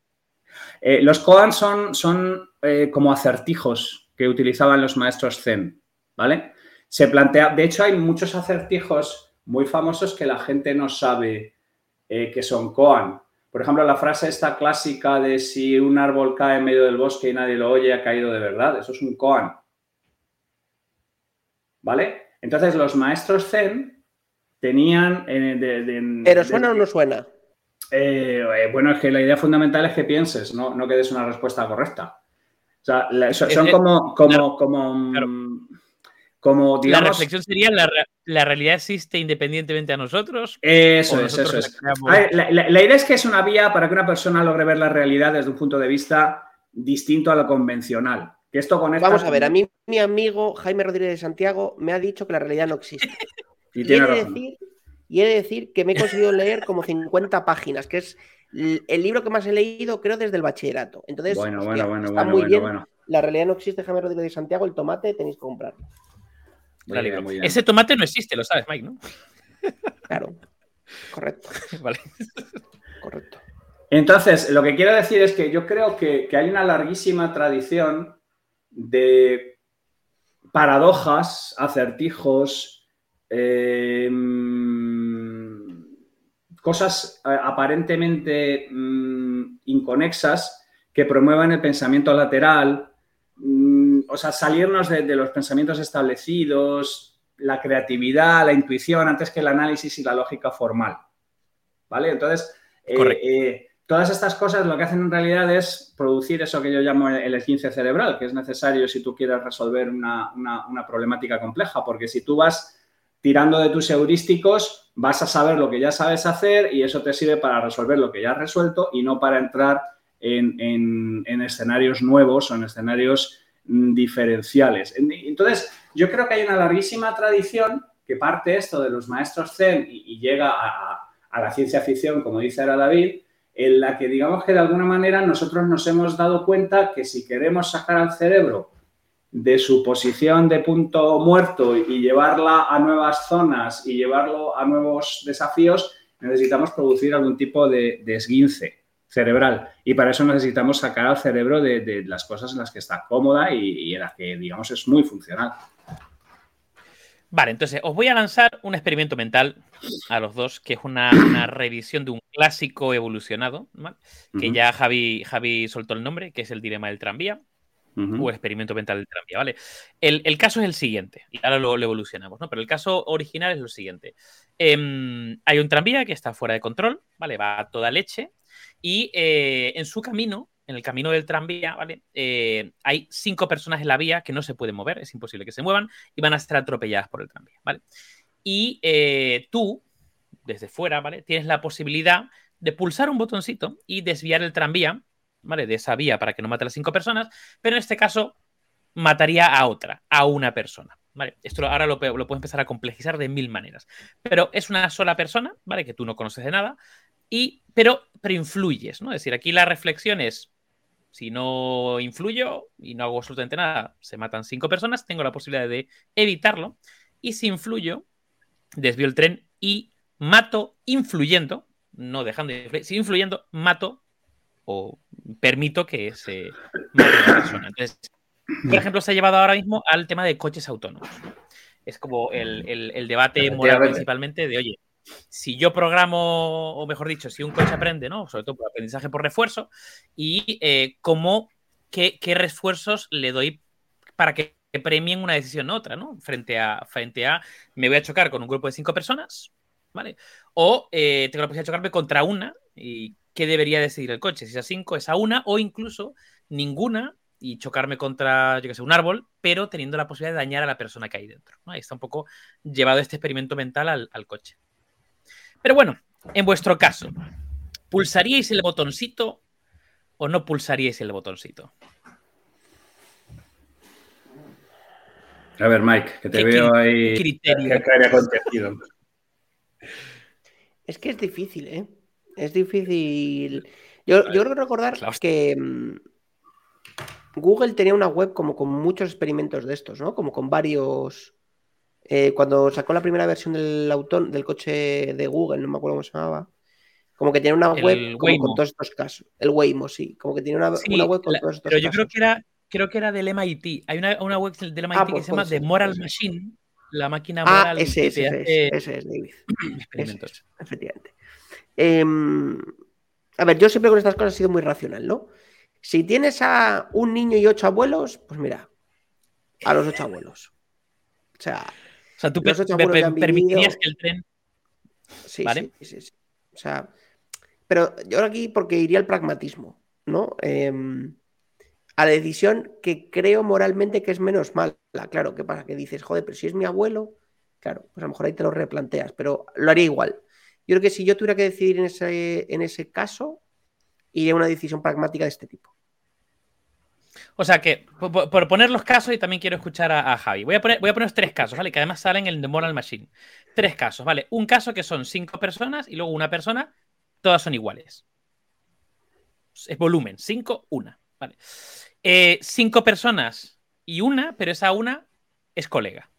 Eh, los koan son, son eh, como acertijos que utilizaban los maestros zen, ¿vale? Se plantea, de hecho hay muchos acertijos muy famosos que la gente no sabe eh, que son koan. Por ejemplo, la frase esta clásica de si un árbol cae en medio del bosque y nadie lo oye, ha caído de verdad. Eso es un koan. ¿Vale? Entonces, los maestros Zen tenían... de- de- ¿Pero suena o no suena? Eh, eh, bueno, es que la idea fundamental es que pienses, no, no que des una respuesta correcta. O sea, la- son como, como, claro, como, mm, claro. como, La digamos... reflexión sería, ¿la, re- ¿la realidad existe independientemente a nosotros? Eso es, eso es. la creamos? A ver, la, la- la idea es que es una vía para que una persona logre ver la realidad desde un punto de vista distinto a lo convencional. Que esto conecta Vamos a ver, a mí mi amigo Jaime Rodríguez de Santiago me ha dicho que la realidad no existe. Y tiene razón. decir, y he de decir que me he conseguido leer como 50 páginas, que es el libro que más he leído, creo, desde el bachillerato. Entonces, Bueno, hostia, bueno, bueno, está bueno, muy bueno, bien. bueno. La realidad no existe, Jaime Rodríguez de Santiago, el tomate tenéis que comprarlo. Muy Gran bien, libro. muy bien. Ese tomate no existe, lo sabes, Mike, ¿no? Claro. Correcto, Vale. correcto. Entonces, lo que quiero decir es que yo creo que, que hay una larguísima tradición de paradojas, acertijos, eh, mm, cosas eh, aparentemente mm, inconexas que promuevan el pensamiento lateral, mm, o sea, salirnos de, de los pensamientos establecidos, la creatividad, la intuición, antes que el análisis y la lógica formal. ¿Vale? Entonces, eh, eh, todas estas cosas lo que hacen en realidad es producir eso que yo llamo el esguince cerebral, que es necesario si tú quieres resolver una, una- una problemática compleja, porque si tú vas tirando de tus heurísticos, vas a saber lo que ya sabes hacer y eso te sirve para resolver lo que ya has resuelto y no para entrar en, en- en escenarios nuevos o en escenarios mm, diferenciales. En- Entonces, yo creo que hay una larguísima tradición que parte esto de los maestros Zen y, llega a- a la ciencia ficción, como dice ahora David, en la que digamos que de alguna manera nosotros nos hemos dado cuenta que si queremos sacar al cerebro de su posición de punto muerto y llevarla a nuevas zonas y llevarlo a nuevos desafíos, necesitamos producir algún tipo de, de esguince cerebral. Y para eso necesitamos sacar al cerebro de, de las cosas en las que está cómoda y, y en las que, digamos, es muy funcional. Vale, entonces os voy a lanzar un experimento mental a los dos, que es una, una revisión de un clásico evolucionado, ¿vale? que ya Javi, Javi soltó el nombre, que es el dilema del tranvía, o experimento mental del tranvía, ¿vale? El, caso es el siguiente, y ahora lo, lo evolucionamos, ¿no? Pero el caso original es lo siguiente. Em, hay un tranvía que está fuera de control, ¿vale? Va a toda leche, y eh, en su camino, en el camino del tranvía, ¿vale? Eh, hay cinco personas en la vía que no se pueden mover, es imposible que se muevan, y van a ser atropelladas por el tranvía, ¿vale? Y eh, tú, desde fuera, ¿vale? Tienes la posibilidad de pulsar un botoncito y desviar el tranvía, De esa vía para que no mate a las cinco personas, pero en este caso mataría a otra, a una persona. ¿vale? Esto ahora lo, lo puedes empezar a complejizar de mil maneras. Pero es una sola persona, ¿vale? Que tú no conoces de nada, y, pero, pero influyes, ¿no? Es decir, aquí la reflexión es, si no influyo y no hago absolutamente nada, se matan cinco personas, tengo la posibilidad de evitarlo, y si influyo, desvío el tren y mato influyendo, no dejando de influir, si influyendo, mato o permito que se mate a una persona. Entonces, por ejemplo, se ha llevado ahora mismo al tema de coches autónomos. Es como el, el- el debate moral principalmente de, oye, si yo programo, o mejor dicho, si un coche aprende, ¿no? Sobre todo por aprendizaje por refuerzo, y eh, cómo, qué, qué refuerzos le doy para que premien una decisión u otra, ¿no? Frente a, frente a, me voy a chocar con un grupo de cinco personas, ¿vale? O eh, tengo la posibilidad de chocarme contra una, y qué debería decidir el coche, si es a cinco, es a una, o incluso ninguna, y chocarme contra, yo que sé, un árbol, pero teniendo la posibilidad de dañar a la persona que hay dentro. ¿no? Ahí está un poco llevado este experimento mental al, al coche. Pero bueno, en vuestro caso, ¿pulsaríais el botoncito o no pulsaríais el botoncito? A ver, Mike, que te ¿Qué veo ahí. criterio? ¿Qué, qué habría acontecido? Es que es difícil, ¿eh? Es difícil. Yo, yo creo que recordar que mm, Google tenía una web como con muchos experimentos de estos, ¿no? Como con varios. eh, cuando sacó la primera versión del autón, del coche de Google, no me acuerdo cómo se llamaba. Como que tenía una El web como con todos estos casos. El Waymo, sí. Como que tiene una, Sí, una web con la- todos estos pero yo casos. creo que era creo que era del MIT. Hay una, una web del MIT Ah, que pues se llama puede The ser, Moral ser. Machine, la máquina Ah, moral ese, que ese, ese, hace es, ese es, David. Ese experimentos. efectivamente. Em, a ver, yo siempre con estas cosas he sido muy racional, ¿no? Si tienes a un niño y ocho abuelos, pues mira, a los ocho abuelos. O sea, O sea, tú permitirías que el tren. Sí, sí, sí, O sea, pero yo aquí porque iría al pragmatismo, ¿no? Em, a la decisión que creo moralmente que es menos mala. Claro, ¿qué pasa? Que dices, joder, pero si es mi abuelo, claro, pues a lo mejor ahí te lo replanteas, pero lo haría igual. Yo creo que si yo tuviera que decidir en ese, en ese caso, iría a una decisión pragmática de este tipo. O sea que, por, poner los casos, y también quiero escuchar a, Javi. Voy a, poner, voy a poner tres casos, ¿vale? Que además salen en el The Moral Machine. Tres casos, ¿vale? Un caso que son cinco personas y luego una persona, todas son iguales. Es volumen, cinco, una, ¿vale? Eh, cinco personas y una, pero esa una es colega.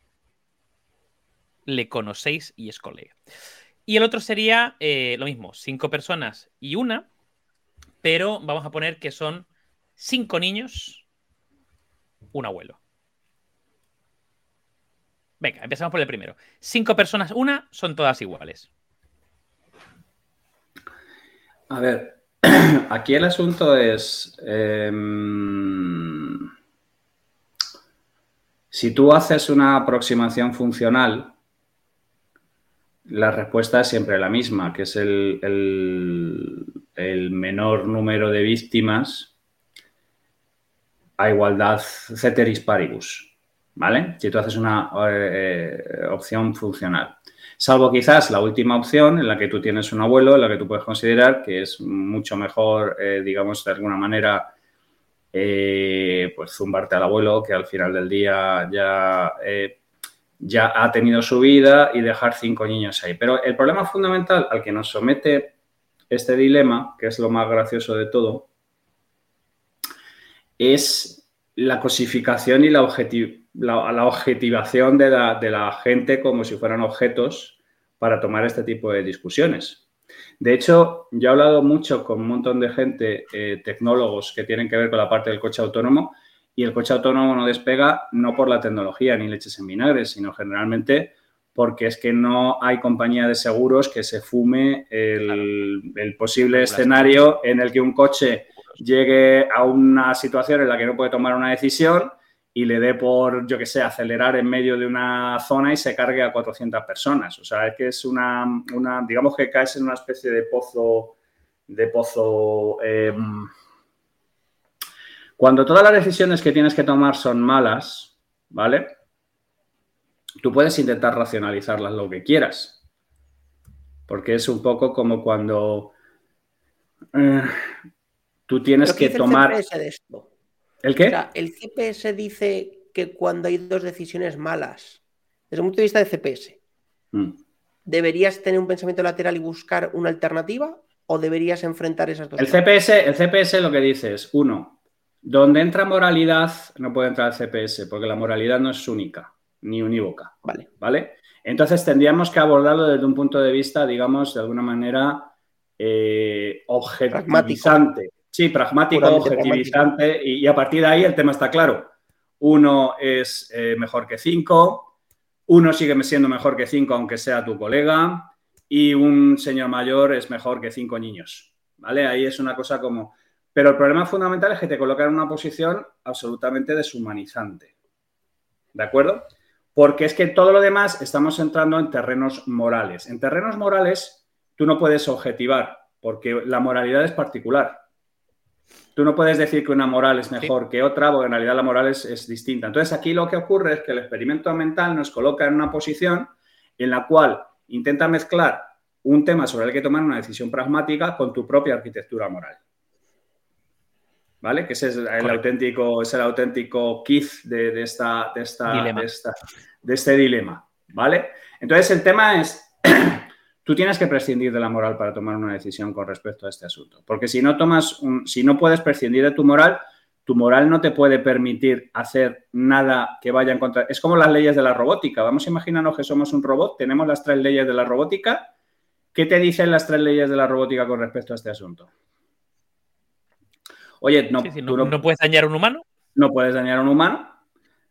Le conocéis y es colega. Y el otro sería eh, lo mismo, cinco personas y una, pero vamos a poner que son cinco niños, un abuelo. Venga, empezamos por el primero. Cinco personas, una, son todas iguales. A ver, Aquí el asunto es, em, si tú haces una aproximación funcional, la respuesta es siempre la misma, que es el, menor número de víctimas a igualdad ceteris paribus, ¿vale? Si tú haces una eh, opción funcional. Salvo quizás la última opción en la que tú tienes un abuelo, en la que tú puedes considerar que es mucho mejor, eh, digamos, de alguna manera, eh, pues zumbarte al abuelo que al final del día ya, ya ha tenido su vida y dejar cinco niños ahí. Pero el problema fundamental al que nos somete este dilema, que es lo más gracioso de todo, es la cosificación y la la, objetivación de la, gente como si fueran objetos para tomar este tipo de discusiones. De hecho, yo he hablado mucho con un montón de gente, eh, tecnólogos que tienen que ver con la parte del coche autónomo, y el coche autónomo no despega no por la tecnología ni leches en vinagre, sino generalmente porque es que no hay compañía de seguros que se fume el, el posible escenario en el que un coche llegue a una situación en la que no puede tomar una decisión y le dé por, yo que sé, acelerar en medio de una zona y se cargue a 400 personas. O sea, es que es una, digamos que caes en una especie de pozo, de pozo... Em, cuando todas las decisiones que tienes que tomar son malas, ¿vale? Tú puedes intentar racionalizarlas lo que quieras. Porque es un poco como cuando eh, tú tienes que tomar... ¿El qué? el CPS dice que cuando hay dos decisiones malas, desde el punto de vista de CPS, mm. ¿deberías tener un pensamiento lateral y buscar una alternativa o deberías enfrentar esas dos? El CPS, el CPS lo que dice es, uno, donde entra moralidad no puede entrar el CPS porque la moralidad no es única ni unívoca. Vale. ¿Vale? Entonces tendríamos que abordarlo desde un punto de vista, digamos, de alguna manera eh, objetivizante. Sí, pragmático, objetivizante, Y, a partir de ahí el tema está claro. Uno es eh, mejor que cinco, uno sigue siendo mejor que cinco aunque sea tu colega, y un señor mayor es mejor que cinco niños. ¿Vale? Ahí es una cosa como... Pero el problema fundamental es que te colocan en una posición absolutamente deshumanizante. ¿De acuerdo? Porque es que todo lo demás estamos entrando en terrenos morales. En terrenos morales tú no puedes objetivar, porque la moralidad es particular. Tú no puedes decir que una moral es mejor que otra, porque en realidad la moral es, distinta. Entonces, aquí lo que ocurre es que el experimento mental nos coloca en una posición en la cual intenta mezclar un tema sobre el que tomar una decisión pragmática con tu propia arquitectura moral. ¿Vale? Que ese es el auténtico, es el auténtico quiz de, esta, de, esta, de este dilema. ¿Vale? Entonces, el tema es tú tienes que prescindir de la moral para tomar una decisión con respecto a este asunto. Porque si no tomas, si no puedes prescindir de tu moral, tu moral no te puede permitir hacer nada que vaya en contra. Es como las leyes de la robótica. Vamos a imaginarnos que somos un robot, tenemos las tres leyes de la robótica. ¿Qué te dicen las tres leyes de la robótica con respecto a este asunto? Oye, no, no puedes dañar a un humano. No puedes dañar a un humano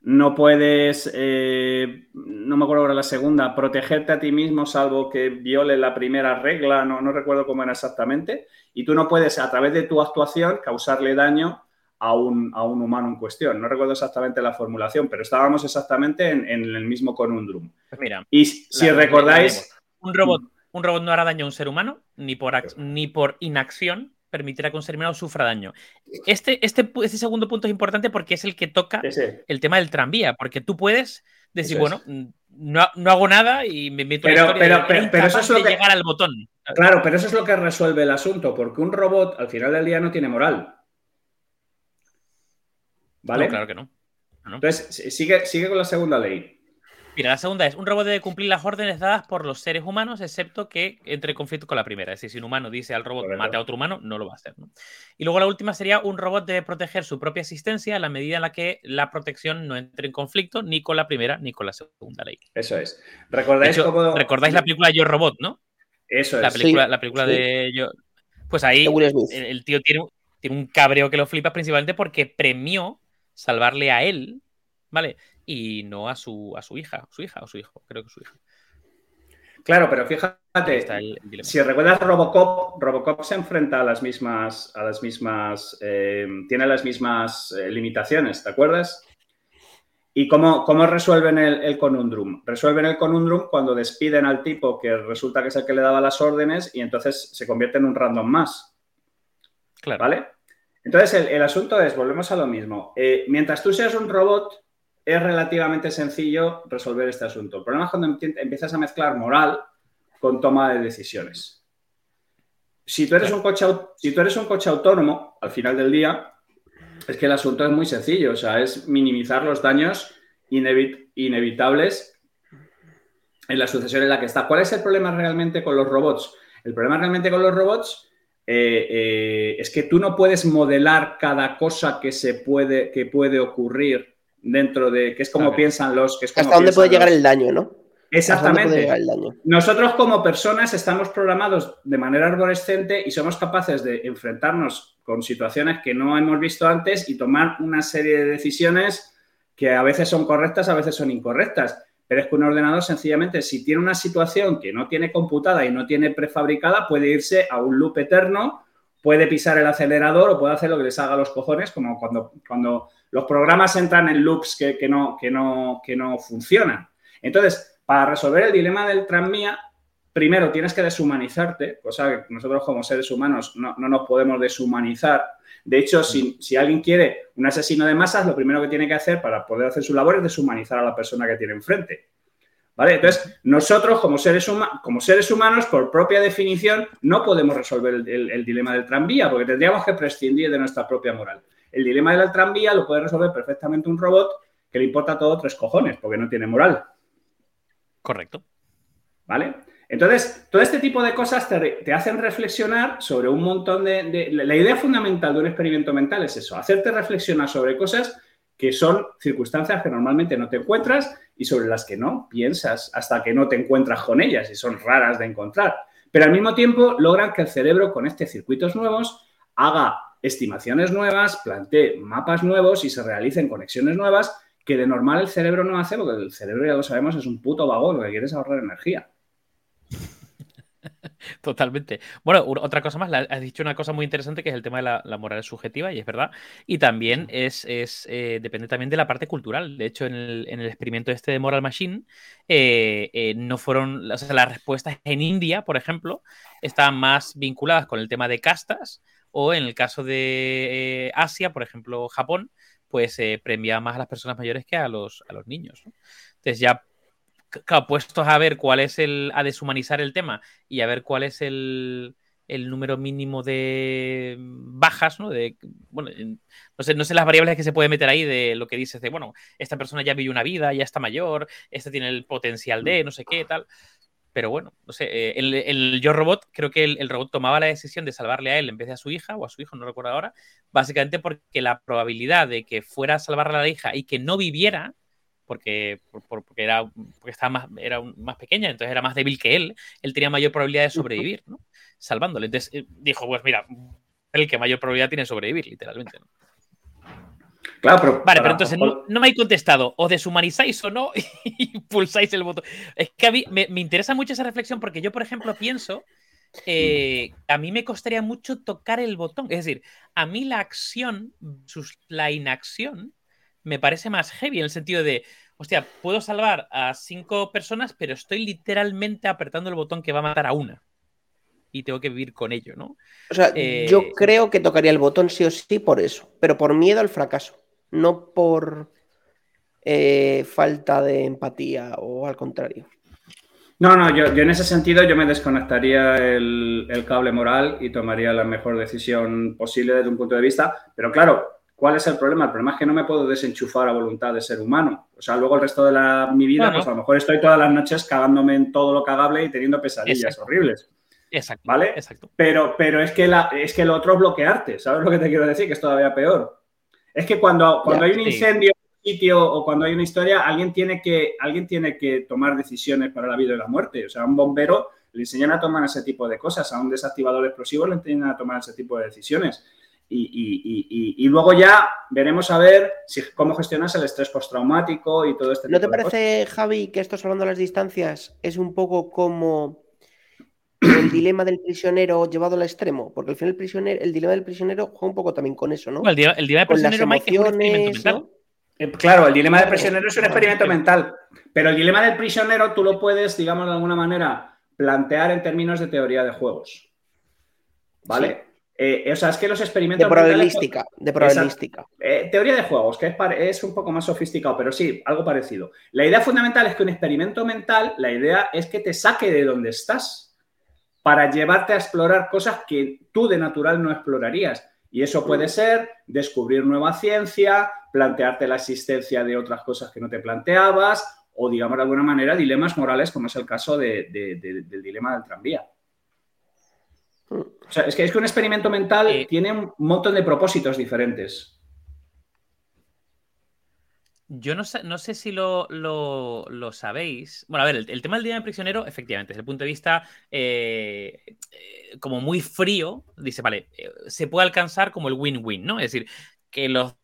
no puedes, eh, no me acuerdo ahora la segunda, protegerte a ti mismo salvo que viole la primera regla, no, no recuerdo cómo era exactamente, y tú no puedes a través de tu actuación causarle daño a un, a un, humano en cuestión. No recuerdo exactamente la formulación, pero estábamos exactamente en, el mismo conundrum. Pues mira, y si recordáis... Un robot, un robot no hará daño a un ser humano, ni por, ni por inacción permitirá que un ser humano sufra daño. Este, este, este segundo punto es importante porque es el que toca el tema del tranvía, porque tú puedes decir, bueno, no, hago nada y me meto pero, pero, pero, eso es lo que... llegar al botón. Claro, pero eso es lo que resuelve el asunto, porque un robot al final del día no tiene moral. ¿Vale? claro que no. Entonces, sigue, sigue con la segunda ley. Mira, la segunda es, un robot debe cumplir las órdenes dadas por los seres humanos, excepto que entre en conflicto con la primera. Es decir, si un humano dice al robot mate a otro humano, no lo va a hacer. Y luego la última sería, un robot debe proteger su propia existencia a la medida en la que la protección no entre en conflicto ni con la primera ni con la segunda ley. Eso es. ¿Recordáis, ¿recordáis la película Yo Robot, no? Eso es. La película, la película de Yo... Pues ahí el, tío tiene, tiene un cabreo que lo flipa principalmente porque premió salvarle a él, ¿vale? Y no a su, a su hija, su hija o su hijo, creo que su hija. Claro, pero fíjate, si recuerdas Robocop, Robocop se enfrenta a las mismas, a las mismas, eh, tiene las mismas eh, limitaciones, ¿te acuerdas? ¿Y cómo, cómo resuelven el, el, conundrum? Resuelven el conundrum cuando despiden al tipo que resulta que es el que le daba las órdenes y entonces se convierte en un random más. Claro. ¿Vale? Entonces el, asunto es, volvemos a lo mismo. Eh, mientras tú seas un robot, es relativamente sencillo resolver este asunto. El problema es cuando empiezas a mezclar moral con toma de decisiones. Si tú eres un coche, si tú eres un coche autónomo, al final del día, es que el asunto es muy sencillo, o sea, es minimizar los daños inevitables en la sucesión en la que está. ¿Cuál es el problema realmente con los robots? El problema realmente con los robots eh, eh, es que tú no puedes modelar cada cosa que se puede, que puede ocurrir dentro de, que es como piensan los... Que Hasta dónde puede llegar el daño, ¿no? Exactamente. Nosotros como personas estamos programados de manera arborescente y somos capaces de enfrentarnos con situaciones que no hemos visto antes y tomar una serie de decisiones que a veces son correctas, a veces son incorrectas. Pero es que un ordenador sencillamente, si tiene una situación que no tiene computada y no tiene prefabricada, puede irse a un loop eterno, puede pisar el acelerador o puede hacer lo que les haga a los cojones, como cuando, cuando los programas entran en loops que, no, que, no, que no funcionan. Entonces, para resolver el dilema del tranvía, primero tienes que deshumanizarte, cosa que nosotros como seres humanos no, nos podemos deshumanizar. De hecho, si, si, alguien quiere un asesino de masas, lo primero que tiene que hacer para poder hacer su labor es deshumanizar a la persona que tiene enfrente. ¿Vale? Entonces, nosotros como seres, como seres humanos, por propia definición, no podemos resolver el dilema del tranvía porque tendríamos que prescindir de nuestra propia moral. El dilema del tranvía lo puede resolver perfectamente un robot que le importa todo tres cojones, porque no tiene moral. Correcto. ¿Vale? Entonces, todo este tipo de cosas te, hacen reflexionar sobre un montón de, La idea fundamental de un experimento mental es eso, hacerte reflexionar sobre cosas que son circunstancias que normalmente no te encuentras y sobre las que no piensas hasta que no te encuentras con ellas y son raras de encontrar. Pero al mismo tiempo logran que el cerebro conecte circuitos nuevos, haga estimaciones nuevas, plantee mapas nuevos y se realicen conexiones nuevas que de normal el cerebro no hace, porque el cerebro, ya lo sabemos, es un puto vagón, lo que quiere es ahorrar energía. Totalmente. Bueno, otra cosa más, has dicho una cosa muy interesante que es el tema de la, moral subjetiva, y es verdad. Y también es, eh, depende también de la parte cultural. De hecho, en el, experimento este de Moral Machine, eh, eh, no fueron, o sea, las respuestas en India, por ejemplo, estaban más vinculadas con el tema de castas o en el caso de Asia, por ejemplo, Japón, pues se eh, premia más a las personas mayores que a los, a los niños. Entonces ya, claro, puestos a ver cuál es el, a deshumanizar el tema y a ver cuál es el, el número mínimo de bajas, ¿no? De, bueno, no sé, no sé las variables que se puede meter ahí de lo que dices de, bueno, esta persona ya vive una vida, ya está mayor, este tiene el potencial de, no sé qué, tal. Pero bueno, no sé, eh, el, el, Yo Robot, creo que el, robot tomaba la decisión de salvarle a él en vez de a su hija o a su hijo, no recuerdo ahora, básicamente porque la probabilidad de que fuera a salvarle a la hija y que no viviera, porque, porque, era, porque estaba más, era más pequeña, entonces era más débil que él, él tenía mayor probabilidad de sobrevivir, ¿no? Salvándole. Entonces eh, dijo, pues mira, el que mayor probabilidad tiene de sobrevivir, literalmente. ¿no? Claro, pero. Vale, pero entonces no, me habéis contestado. O deshumanizáis o no y pulsáis el botón. Es que a mí me, interesa mucho esa reflexión porque yo, por ejemplo, pienso eh, a mí me costaría mucho tocar el botón. Es decir, a mí la acción, la inacción, me parece más heavy en el sentido de, hostia, puedo salvar a cinco personas, pero estoy literalmente apretando el botón que va a matar a una. Y tengo que vivir con ello, ¿no? O sea, yo eh, creo que tocaría el botón sí o sí por eso, pero por miedo al fracaso, no por eh, falta de empatía o al contrario. No, no, yo, en ese sentido yo me desconectaría el, el, cable moral y tomaría la mejor decisión posible desde un punto de vista. Pero claro, ¿cuál es el problema? El problema es que no me puedo desenchufar a voluntad de ser humano. O sea, luego el resto de la, mi vida, pues a lo mejor estoy todas las noches cagándome en todo lo cagable y teniendo pesadillas horribles. Exacto. ¿Vale? Exacto. Pero, pero es, que la, es que lo otro es bloquearte. ¿Sabes lo que te quiero decir? Que es todavía peor. Es que cuando, cuando hay un incendio sitio o cuando hay una historia, alguien tiene, que, alguien tiene que tomar decisiones para la vida y la muerte. O sea, a un bombero le enseñan a tomar ese tipo de cosas, a un desactivador explosivo le enseñan a tomar ese tipo de decisiones. Y, luego ya veremos a ver si, cómo gestionas el estrés postraumático y todo este ¿No te parece, Javi, que esto hablando a las distancias es un poco como el dilema del prisionero llevado al extremo? Porque al final el, prisionero, el dilema del prisionero juega un poco también con eso, ¿no? El, dilema, del prisionero, Mike, es un eh, claro, el dilema del prisionero es un experimento mental, pero el dilema del prisionero tú lo puedes, digamos, de alguna manera plantear en términos de teoría de juegos. ¿Vale? Eh, o sea, es que los experimentos. De probabilística. De probabilística. Eh, teoría de juegos, que es, un poco más sofisticado, pero sí, algo parecido. La idea fundamental es que un experimento mental, la idea es que te saque de donde estás para llevarte a explorar cosas que tú de natural no explorarías. Y eso puede mm. ser descubrir nueva ciencia, plantearte la existencia de otras cosas que no te planteabas o, digamos, de alguna manera, dilemas morales, como es el caso del dilema del tranvía. O sea, es que, es que un experimento mental eh, tiene un montón de propósitos diferentes. Yo no sé, no sé si lo, sabéis. Bueno, a ver, el, tema del dilema del prisionero, efectivamente, desde el punto de vista eh, eh, como muy frío, dice, vale, se puede alcanzar como el win-win, ¿no? Es decir, que los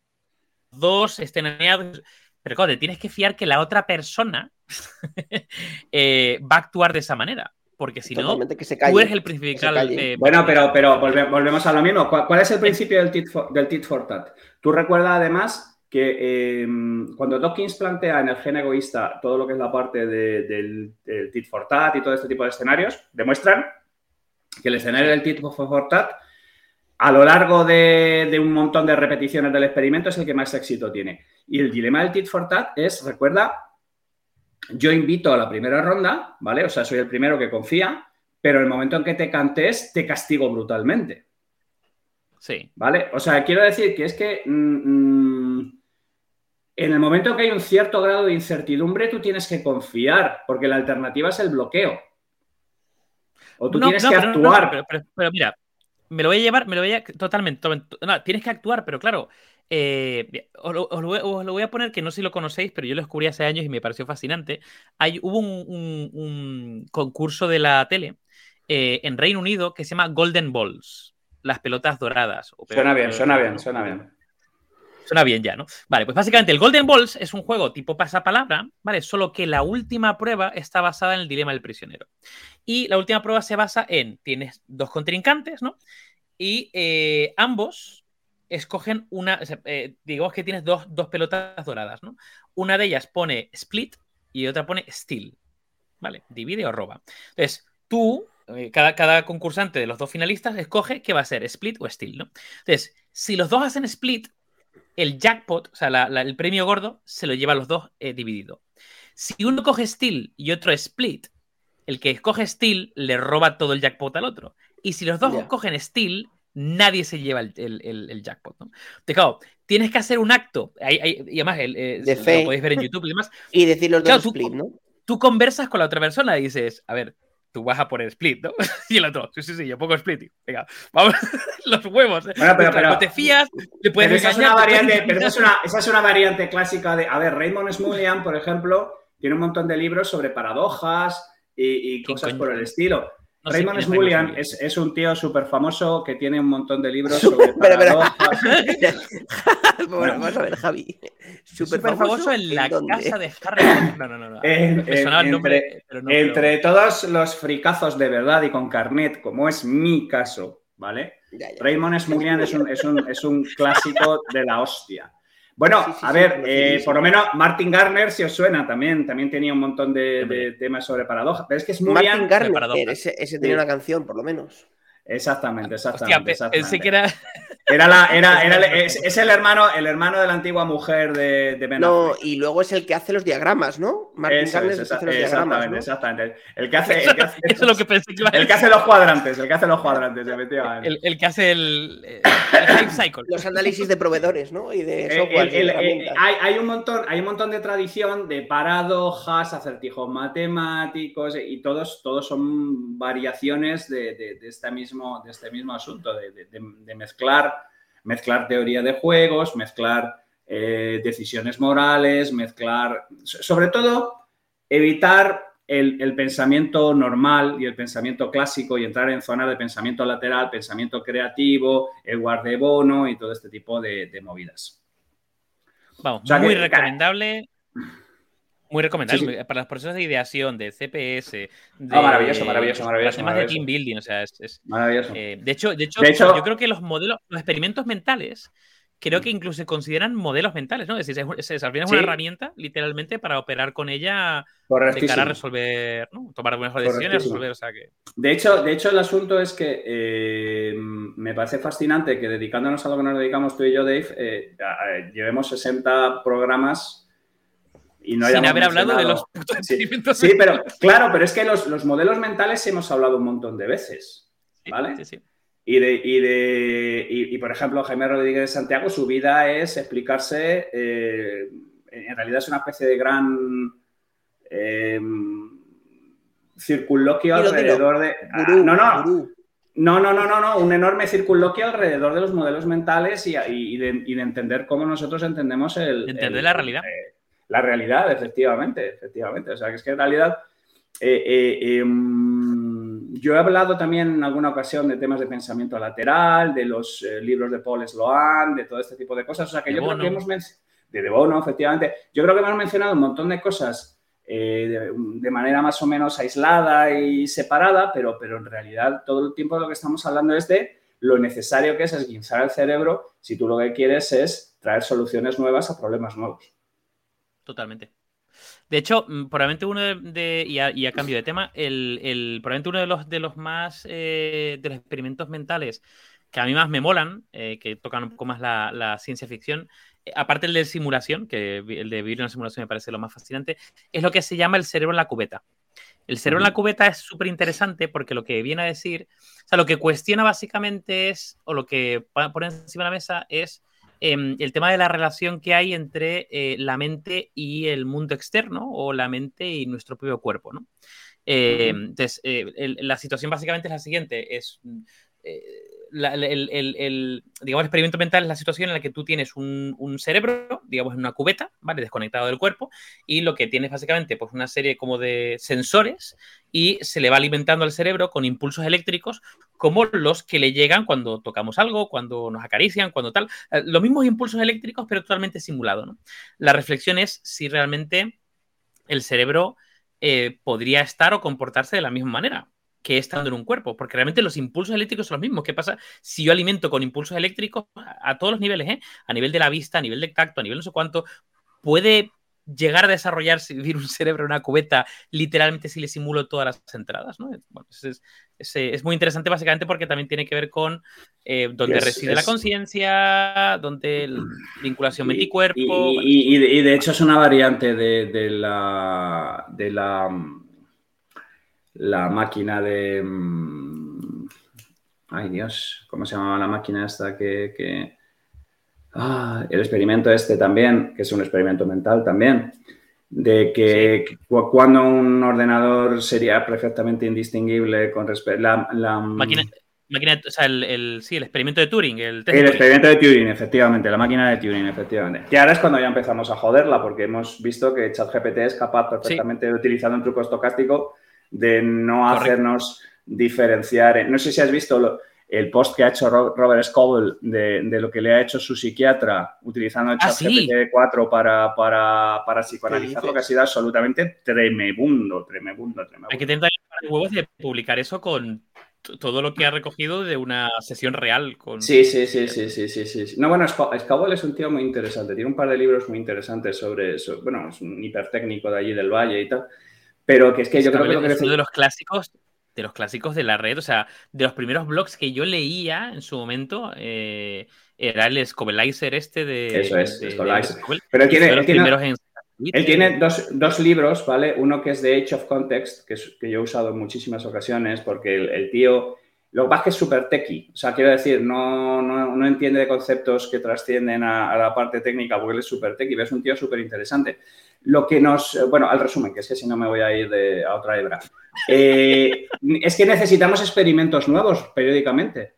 dos estén alineados. Pero claro, te tienes que fiar que la otra persona va a actuar de esa manera. Porque si no, tú eres el principal. Eh, bueno, pero, pero volvemos a lo mismo. ¿Cuál, es el principio del tit for, del tit for tat? Tú recuerdas además que em, cuando Dawkins plantea en el gen egoísta todo lo que es la parte del, tit for tat y todo este tipo de escenarios, demuestran que el escenario del tit for tat a lo largo de, un montón de repeticiones del experimento es el que más éxito tiene. Y el dilema del tit for tat es, recuerda, yo invito a la primera ronda, ¿vale? O sea, soy el primero que confía, pero el momento en que te cantes, te castigo brutalmente. Sí. ¿Vale? O sea, quiero decir que es que mm, mm, en el momento en que hay un cierto grado de incertidumbre, tú tienes que confiar, porque la alternativa es el bloqueo. O tú tienes que actuar. pero, mira, me lo voy a llevar, me lo voy a. Totalmente. no, tienes que actuar, pero claro. Eh, os, lo, voy a poner que no sé si lo conocéis, pero yo lo descubrí hace años y me pareció fascinante. Hay, hubo un, concurso de la tele eh, en Reino Unido que se llama Golden Balls, las pelotas doradas. suena bien, suena bien, suena bien. Suena bien ya, ¿no? Vale, pues básicamente el Golden Balls es un juego tipo pasapalabra, ¿vale? Solo que la última prueba está basada en el dilema del prisionero. Y la última prueba se basa en, tienes dos contrincantes, ¿no? Y eh, ambos escogen una, eh, digamos que tienes dos, pelotas doradas, ¿no? Una de ellas pone split y otra pone steal, ¿vale? Divide o roba. Entonces, tú, eh, cada, cada, concursante de los dos finalistas escoge qué va a ser, split o steal, ¿no? Entonces, si los dos hacen split, el jackpot, o sea, el premio gordo, se lo lleva a los dos eh, dividido. Si uno coge Steel y otro Split, el que escoge Steel le roba todo el jackpot al otro. Y si los dos cogen Steel, nadie se lleva el, jackpot. ¿no? tienes que hacer un acto, y además eh, de fe. lo podéis ver en YouTube y demás. Y decir los dos Split, ¿no? Tú conversas con la otra persona y dices, a ver, tú vas a poner split, ¿no? Y el otro, sí, sí, sí, yo pongo split. Venga, vamos, los huevos. ¿eh? Bueno, pero, pero, te fías, te puedes pero esa es una variante, pero esa es una, esa es una variante clásica de, a ver, Raymond Smullyan, por ejemplo, tiene un montón de libros sobre paradojas y, y cosas por el estilo. Raymond Smullyan es, un tío súper famoso que tiene un montón de libros sobre paradojas. bueno, vamos a ver, Javi. Súper famoso, en la casa de Harry No, no, no. no. entre, entre todos los fricazos de verdad y con carnet, como es mi caso, ¿vale? Raymond Smullyan es un, es, un, es un clásico de la hostia. Bueno, a ver, eh, por lo menos Martin Garner, si os suena, también, también tenía un montón de, temas sobre paradojas. Pero es que es muy Martin Garner, ese, ese tenía una canción, por lo menos. Exactamente, exactamente. Hostia, exactamente. que era... Era la, era, era, es, el hermano, el hermano de la antigua mujer de, de No, y luego es el que hace los diagramas, ¿no? Martin es, el que hace los diagramas. ¿no? Exactamente, El que hace, el que hace, eso es lo que pensé que iba El que hace los cuadrantes, el que hace los cuadrantes, efectivamente. El, el que hace el, el cycle. Los análisis de proveedores, ¿no? Y de eh, software. Eh, hay, hay, un montón, hay un montón de tradición de paradojas, acertijos matemáticos, y todos, todos son variaciones de, de, de este, mismo, de este mismo asunto, de mezclar mezclar teoría de juegos, mezclar eh, decisiones morales, mezclar, sobre todo, evitar el, pensamiento normal y el pensamiento clásico y entrar en zonas de pensamiento lateral, pensamiento creativo, el guardebono y todo este tipo de, movidas. Vamos, muy recomendable. Muy recomendable para los procesos de ideación, de CPS. De, ah, maravilloso, maravilloso, maravilloso. Temas de team building, o sea, es. maravilloso. Eh, de, hecho, de, hecho, yo creo que los modelos, los experimentos mentales, creo que incluso se consideran modelos mentales, ¿no? Es decir, es, es, es una herramienta, literalmente, para operar con ella de cara a resolver, ¿no? Tomar mejores decisiones, resolver, o sea que. De hecho, de hecho, el asunto es que eh, me parece fascinante que dedicándonos a lo que nos dedicamos tú y yo, Dave, eh, llevemos 60 programas sin haber hablado de los experimentos. Sí, pero claro, pero es que los, modelos mentales hemos hablado un montón de veces. ¿Vale? Sí, sí. Y, de, y, de, y, por ejemplo, Jaime Rodríguez de Santiago, su vida es explicarse, eh, en realidad es una especie de gran eh, circunloquio alrededor de... Ah, no, no, no, no, no, no, no, un enorme circunloquio alrededor de los modelos mentales y, de, entender cómo nosotros entendemos el... Entender la realidad. Eh, la realidad, efectivamente, efectivamente. O sea, que es que en realidad eh, eh, em, yo he hablado también en alguna ocasión de temas de pensamiento lateral, de los eh, libros de Paul Sloan, de todo este tipo de cosas. O sea, que yo creo que hemos mencionado, de, Bono, efectivamente, yo creo que hemos mencionado un montón de cosas de, manera más o menos aislada y separada, pero, pero en realidad todo el tiempo de lo que estamos hablando es de lo necesario que es esguinzar el cerebro si tú lo que quieres es traer soluciones nuevas a problemas nuevos. Totalmente. De hecho, mm, probablemente uno de, y, a, cambio de tema, el, probablemente uno de los, de los más, eh, de los experimentos mentales que a mí más me molan, eh, que tocan un poco más la, ciencia ficción, eh, aparte el de simulación, que el de vivir una simulación me parece lo más fascinante, es lo que se llama el cerebro en la cubeta. El cerebro en la cubeta es súper interesante porque lo que viene a decir, o sea, lo que cuestiona básicamente es, o lo que pone encima de la mesa es Em, el tema de la relación que hay entre eh, la mente y el mundo externo o la mente y nuestro propio cuerpo, ¿no? Em, entonces, eh, la situación básicamente es la siguiente, es eh, el, digamos, experimento mental es la situación en la que tú tienes un, cerebro, digamos, en una cubeta, ¿vale? Desconectado del cuerpo, y lo que tienes básicamente, pues una serie como de sensores y se le va alimentando al cerebro con impulsos eléctricos como los que le llegan cuando tocamos algo, cuando nos acarician, cuando tal. Eh, los mismos impulsos eléctricos, pero totalmente simulado, ¿no? La reflexión es si realmente el cerebro eh, podría estar o comportarse de la misma manera que estando en un cuerpo, porque realmente los impulsos eléctricos son los mismos. ¿Qué pasa si yo alimento con impulsos eléctricos a, todos los niveles, ¿eh? a nivel de la vista, a nivel de tacto, a nivel no sé cuánto? Puede llegar a desarrollarse, vivir un cerebro en una cubeta, literalmente si le simulo todas las entradas, ¿no? Bueno, es, es, muy interesante básicamente porque también tiene que ver con eh, dónde reside la conciencia, dónde la vinculación mente-cuerpo. Y, de, hecho es una variante de la, de la la máquina de... Mm, ay Dios, ¿cómo se llamaba la máquina esta que... Ah, el experimento este también, que es un experimento mental también, de que cuando un ordenador sería perfectamente indistinguible con respecto a la, máquina, máquina, o sea, el, sí, el experimento de Turing. El, el experimento de Turing, efectivamente, la máquina de Turing, efectivamente. Y ahora es cuando ya empezamos a joderla, porque hemos visto que ChatGPT es capaz perfectamente de utilizar un truco estocástico de no hacernos diferenciar. No sé si has visto el post que ha hecho Robert Scoble de, lo que le ha hecho su psiquiatra utilizando el Ah, chat sí. GPT-4 para, para, para psicoanalizar lo que ha sido absolutamente tremebundo, tremebundo, tremebundo. Hay que intentar de huevos de publicar eso con todo lo que ha recogido de una sesión real. Con... Sí, sí, sí, sí, sí, sí, sí. No, bueno, Scoville es un tío muy interesante. Tiene un par de libros muy interesantes sobre eso. Bueno, es un hipertécnico de allí del Valle y tal. Pero que es que yo creo que lo que uno de los clásicos de los clásicos de la red, o sea, de los primeros blogs que yo leía en su momento, eh, era el Scovelizer este de... Eso es, de- Pero tiene, él tiene- en. Él tiene dos, dos libros, ¿vale? Uno que es de Age of Context, que, es- que yo he usado en muchísimas ocasiones, porque el, el tío, lo que pasa es que es súper techie. O sea, quiero decir, no, no, no entiende de conceptos que trascienden a, a la parte técnica, porque él es súper techie, pero es un tío súper interesante. Lo que nos, bueno, al resumen, que es que si no me voy a ir de, a otra hebra. Eh, es que necesitamos experimentos nuevos periódicamente.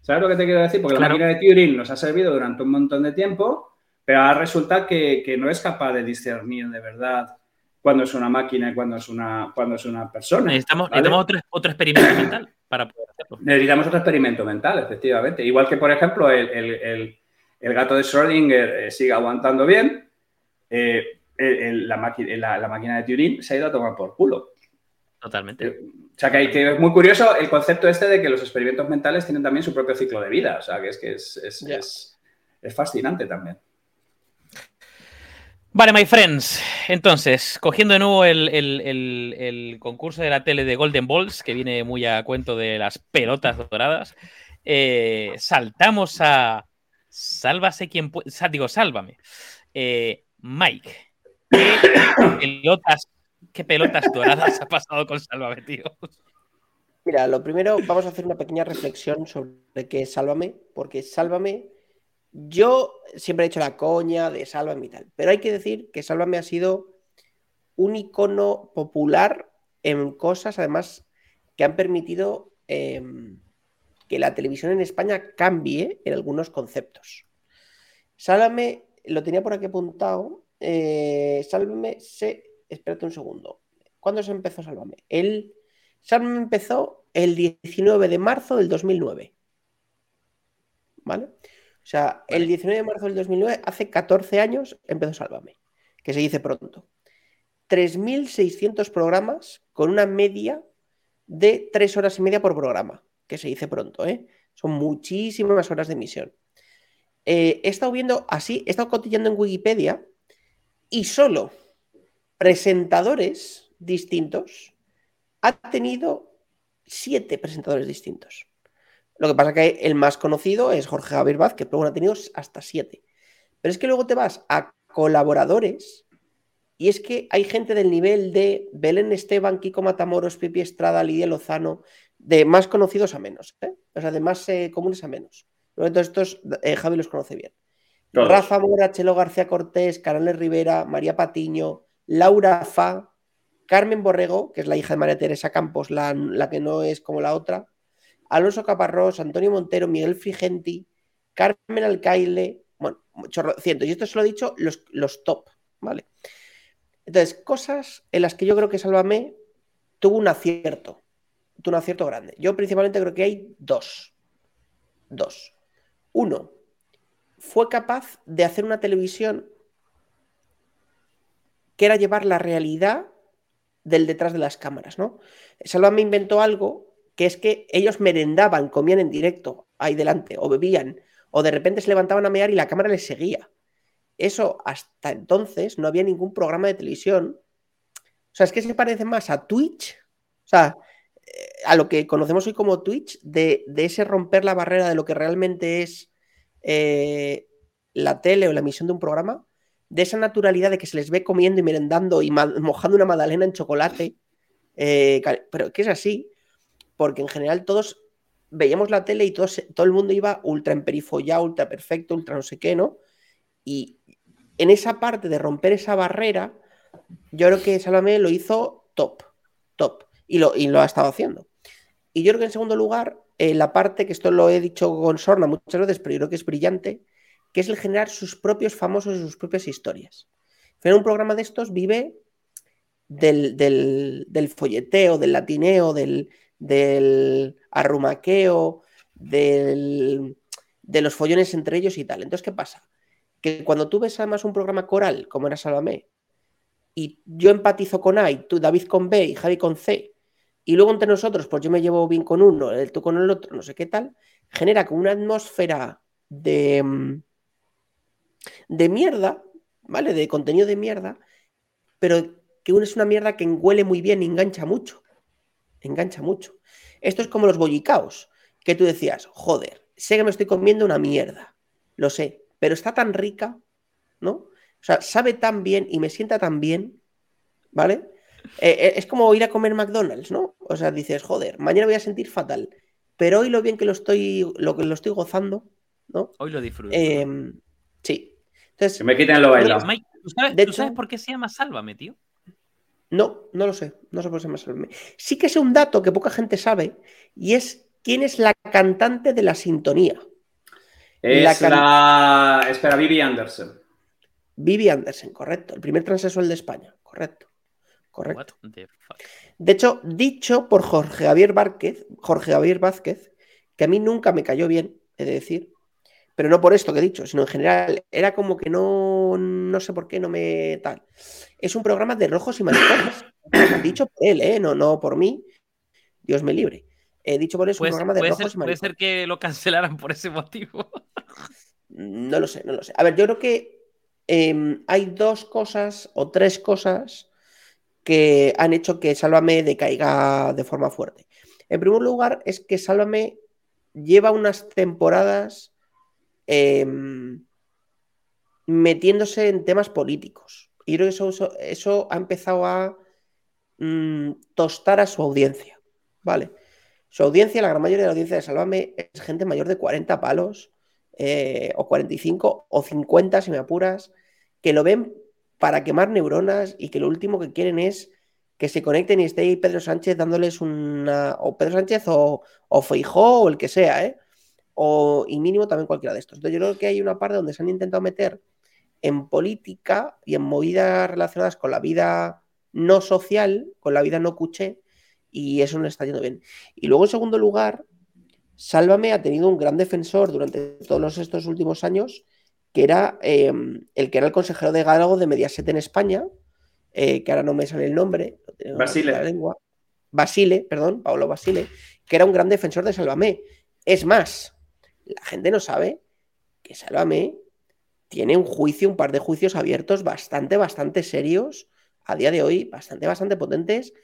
¿Sabes lo que te quiero decir? Porque Claro. la máquina de Turing nos ha servido durante un montón de tiempo, pero ahora resulta que, que no es capaz de discernir de verdad cuándo es una máquina y cuándo es una, cuándo es una persona. Necesitamos, ¿vale? necesitamos otro, otro experimento mental para poder hacerlo. Necesitamos otro experimento mental, efectivamente. Igual que, por ejemplo, el, el- el- el gato de Schrödinger eh, sigue aguantando bien, eh, el- el- la, máquina, la, la máquina de Turing se ha ido a tomar por culo. Totalmente. O sea, que, hay, que es muy curioso el concepto este de que los experimentos mentales tienen también su propio ciclo de vida. O sea, que es que es, es- es- es fascinante también. Vale, my friends. Entonces, cogiendo de nuevo el, el- el- el concurso de la tele de Golden Balls, que viene muy a cuento de las pelotas doradas, eh, saltamos a Sálvase quien puede. Digo, sálvame. Eh, Mike, ¿qué pelotas, ¿qué pelotas doradas ha pasado con Sálvame, tío? Mira, lo primero, vamos a hacer una pequeña reflexión sobre qué es Sálvame, porque Sálvame, yo siempre he hecho la coña de Sálvame y tal, pero hay que decir que Sálvame ha sido un icono popular en cosas, además, que han permitido eh, que la televisión en España cambie en algunos conceptos. Sálvame, lo tenía por aquí apuntado, eh, Sálvame se... Espérate un segundo. ¿Cuándo se empezó Sálvame? El... Sálvame empezó el 19 de marzo del 2009. ¿Vale? O sea, el 19 de marzo del 2009, hace 14 años, empezó Sálvame, que se dice pronto. 3.600 programas con una media de 3 horas y media por programa, que se dice pronto, ¿eh? Son muchísimas horas de emisión. Eh, he estado viendo así, he estado cotillando en Wikipedia y solo presentadores distintos ha tenido siete presentadores distintos. Lo que pasa que el más conocido es Jorge Javier Vaz, que luego ha tenido hasta siete. Pero es que luego te vas a colaboradores y es que hay gente del nivel de Belén Esteban, Kiko Matamoros, Pipi Estrada, Lidia Lozano, de más conocidos a menos, ¿eh? o sea, de más eh, comunes a menos. Todos estos, eh, Javi los conoce bien. Todos. Rafa Mora, Chelo García Cortés, Canales Rivera, María Patiño, Laura Fa, Carmen Borrego, que es la hija de María Teresa Campos, la, la que no es como la otra, Alonso Caparrós, Antonio Montero, Miguel Frigenti, Carmen Alcaile, bueno, cientos. Y esto se lo he dicho los, los top, ¿vale? Entonces, cosas en las que yo creo que Sálvame tuvo un acierto, tuvo un acierto grande. Yo principalmente creo que hay dos. Dos. Uno, fue capaz de hacer una televisión que era llevar la realidad del detrás de las cámaras, ¿no? Sálvame inventó algo que es que ellos merendaban, comían en directo ahí delante, o bebían, o de repente se levantaban a mear y la cámara les seguía. Eso hasta entonces no había ningún programa de televisión. O sea, es que se parece más a Twitch, o sea, eh, a lo que conocemos hoy como Twitch, de, de ese romper la barrera de lo que realmente es eh, la tele o la emisión de un programa, de esa naturalidad de que se les ve comiendo y merendando y mojando una magdalena en chocolate, eh, pero que es así, porque en general todos veíamos la tele y todos, todo el mundo iba ultra emperifollado, ultra perfecto, ultra no sé qué, ¿no? Y en esa parte de romper esa barrera, yo creo que Salame lo hizo top, top, y lo, y lo ha estado haciendo. Y yo creo que en segundo lugar, eh, la parte, que esto lo he dicho con Sorna muchas veces, pero yo creo que es brillante, que es el generar sus propios famosos y sus propias historias. Pero un programa de estos vive del, del, folleteo, del latineo, del, del arrumaqueo, del, de los follones entre ellos y tal. Entonces, ¿qué pasa? Que cuando tú ves además un programa coral, como era Salomé, y yo empatizo con A, y tú David con B y Javi con C, y luego entre nosotros, pues yo me llevo bien con uno, el tú con el otro, no sé qué tal, genera como una atmósfera de, mm, de mierda, ¿vale? De contenido de mierda, pero que uno es una mierda que huele muy bien y engancha mucho. Engancha mucho. Esto es como los bollicaos, que tú decías, joder, sé que me estoy comiendo una mierda, lo sé, pero está tan rica, ¿no? O sea, sabe tan bien y me sienta tan bien, ¿vale? Eh, eh, es como ir a comer McDonald's, ¿no? O sea, dices, joder, mañana voy a sentir fatal, pero hoy lo bien que lo estoy, lo que lo estoy gozando, ¿no? Hoy lo disfruto. Em, sí. Entonces, que me quiten lo bailado. Mike, ¿tú sabes, por qué se llama Sálvame, tío? No, no lo sé. No sé por qué se llama Salome. Sí que sé un dato que poca gente sabe y es quién es la cantante de la sintonía. Es La can- la. Espera, Vivi Anderson. Vivi Anderson, correcto. El primer transexual de España, correcto. Correcto. De hecho, dicho por Jorge Javier Vázquez, Jorge Javier Vázquez, que a mí nunca me cayó bien, he de decir, pero no por esto que he dicho, sino en general, era como que no, no sé por qué no me tal. Es un programa de rojos y maricones. dicho por él, ¿eh? no, no por mí. Dios me libre. He dicho por él, es un Puede, programa de puede rojos ser, y puede maricones. ser que lo cancelaran por ese motivo. No lo sé, no lo sé. A ver, yo creo que em, hay dos cosas o tres cosas que han hecho que Sálvame decaiga de forma fuerte. En primer lugar, es que Sálvame lleva unas temporadas em, metiéndose en temas políticos. Y creo que eso, eso, ha empezado a mm, tostar a su audiencia. ¿Vale? Su audiencia, la gran mayoría de la audiencia de Sálvame, es gente mayor de 40 palos, eh, o 45, o 50, si me apuras, que lo ven para quemar neuronas y que lo último que quieren es que se conecten y esté ahí Pedro Sánchez dándoles una. O Pedro Sánchez o, o Feijó o el que sea, ¿eh? O, y mínimo también cualquiera de estos. Entonces, yo creo que hay una parte donde se han intentado meter en política y en movidas relacionadas con la vida no social, con la vida no cuché, y eso no está yendo bien. Y luego, en segundo lugar, Sálvame ha tenido un gran defensor durante todos estos últimos años, que era eh, el que era el consejero de Galago de Mediaset en España, eh, que ahora no me sale el nombre, Basile. la lengua. Basile, perdón, Pablo Basile, que era un gran defensor de Sálvame. Es más, la gente no sabe que Sálvame tiene un juicio, un par de juicios abiertos bastante, bastante serios a día de hoy, bastante, bastante potentes,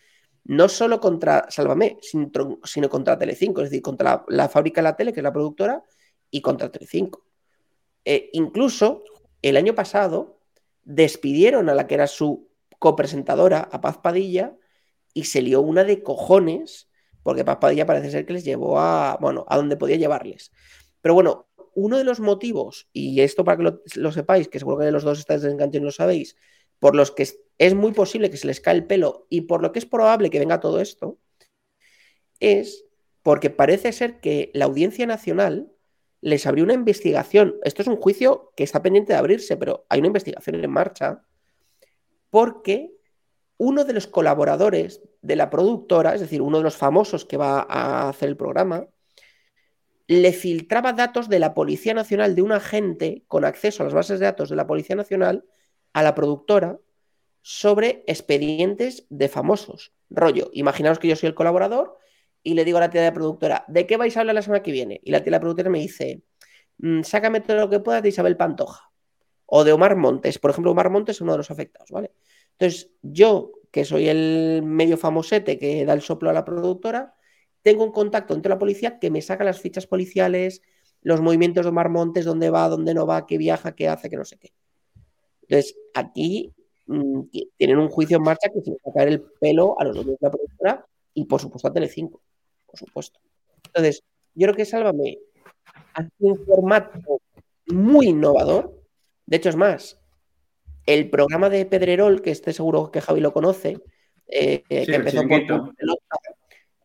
no solo contra Sálvame, sino, sino contra Telecinco, es decir, contra la, la fábrica de la tele, que es la productora, y contra Telecinco. Eh, incluso el año pasado despidieron a la que era su copresentadora, a Paz Padilla, y se lió una de cojones, porque Paz Padilla parece ser que les llevó a, bueno, a donde podía llevarles. Pero bueno, uno de los motivos, y esto para que lo, sepáis, que seguro que los dos estáis desenganchados y lo sabéis, por los que es muy posible que se les cae el pelo y por lo que es probable que venga todo esto, es porque parece ser que la Audiencia Nacional les abrió una investigación. Esto es un juicio que está pendiente de abrirse, pero hay una investigación en marcha porque uno de los colaboradores de la productora, es decir, uno de los famosos que va a hacer el programa, le filtraba datos de la Policía Nacional de un agente con acceso a las bases de datos de la Policía Nacional a la productora sobre expedientes de famosos. Rollo, imaginaos que yo soy el colaborador y le digo a la tía de la productora, ¿de qué vais a hablar la semana que viene? Y la tía de la productora me dice, "Mm, sácame todo lo que puedas de Isabel Pantoja o de Omar Montes. Por ejemplo, Omar Montes es uno de los afectados, ¿vale? Entonces, yo, que soy el medio famosete que da el soplo a la productora, tengo un contacto entre la policía que me saca las fichas policiales, los movimientos de Omar Montes, dónde va, dónde no va, qué viaja, qué hace, qué no sé qué. Entonces, aquí mm, ti- tienen un juicio en marcha que se les va caer el pelo a los dueños de la productora y, por supuesto, a Telecinco, por supuesto. Entonces, yo creo que Sálvame hace un formato muy innovador. De hecho, es más, el programa de Pedrerol, que esté seguro que Javi lo conoce, eh, Sí, que empezó por punto pelota,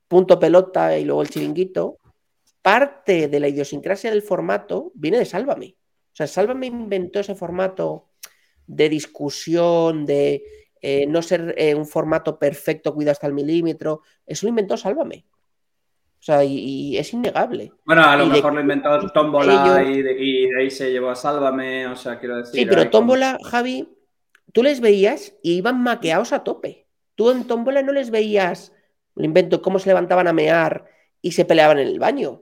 punto pelota y luego el chiringuito, parte de la idiosincrasia del formato viene de Sálvame. O sea, Sálvame inventó ese formato de discusión, de eh, no ser eh, un formato perfecto, cuidado hasta el milímetro. Eso lo inventó Sálvame. O sea, y, es innegable. Bueno, a lo mejor lo inventó Tómbola y, de, y, ahí se llevó a Sálvame, o sea, quiero decir. Sí, pero Tómbola, Javi, tú les veías y iban maqueados a tope. Tú en Tómbola no les veías, lo invento, cómo se levantaban a mear y se peleaban en el baño.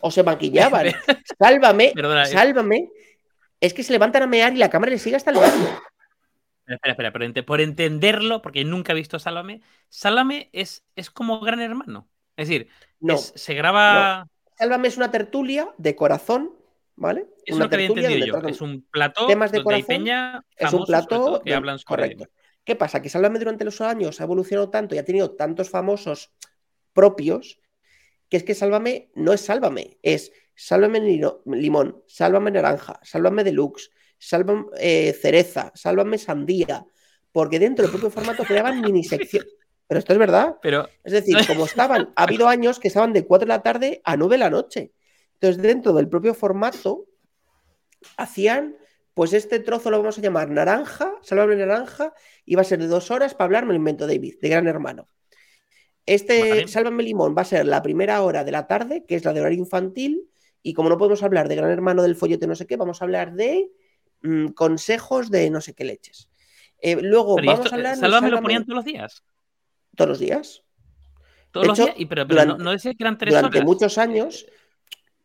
O se maquillaban. sálvame, eh. sálvame. Es que se levantan a mear y la cámara les sigue hasta el baño. Espera, espera, por entenderlo, porque nunca he visto Sálvame, Sálvame es, es como Gran Hermano. Es decir, no, se graba. Sálvame es una tertulia de corazón, ¿vale? Es una lo que había entendido yo. Es un plató temas de corazón, es un plató que hablan sobre correcto. ¿Qué pasa? Que Sálvame durante los años ha evolucionado tanto y ha tenido tantos famosos propios que es que Sálvame no es Sálvame, es Sálvame limón, Sálvame naranja, Sálvame deluxe, Sálvame eh, cereza, Sálvame sandía, porque dentro del propio formato creaban mini secciones. Pero esto es verdad. Pero... Es decir, como estaban, ha habido años que estaban de 4 de la tarde a 9 de la noche. Entonces, dentro del propio formato, hacían, pues este trozo lo vamos a llamar naranja, Sálvame naranja, y va a ser de dos horas para hablar, me lo invento David, de Gran Hermano. Este Sálvame Limón va a ser la primera hora de la tarde, que es la de horario infantil, y como no podemos hablar de Gran Hermano del follete no sé qué, vamos a hablar de Mm, consejos de no sé qué leches. Eh, luego vamos a hablar. ¿Sálvame lo ponían todos los días? Todos los días. Todos los días, y, pero, no, decía que eran tres durante muchos años,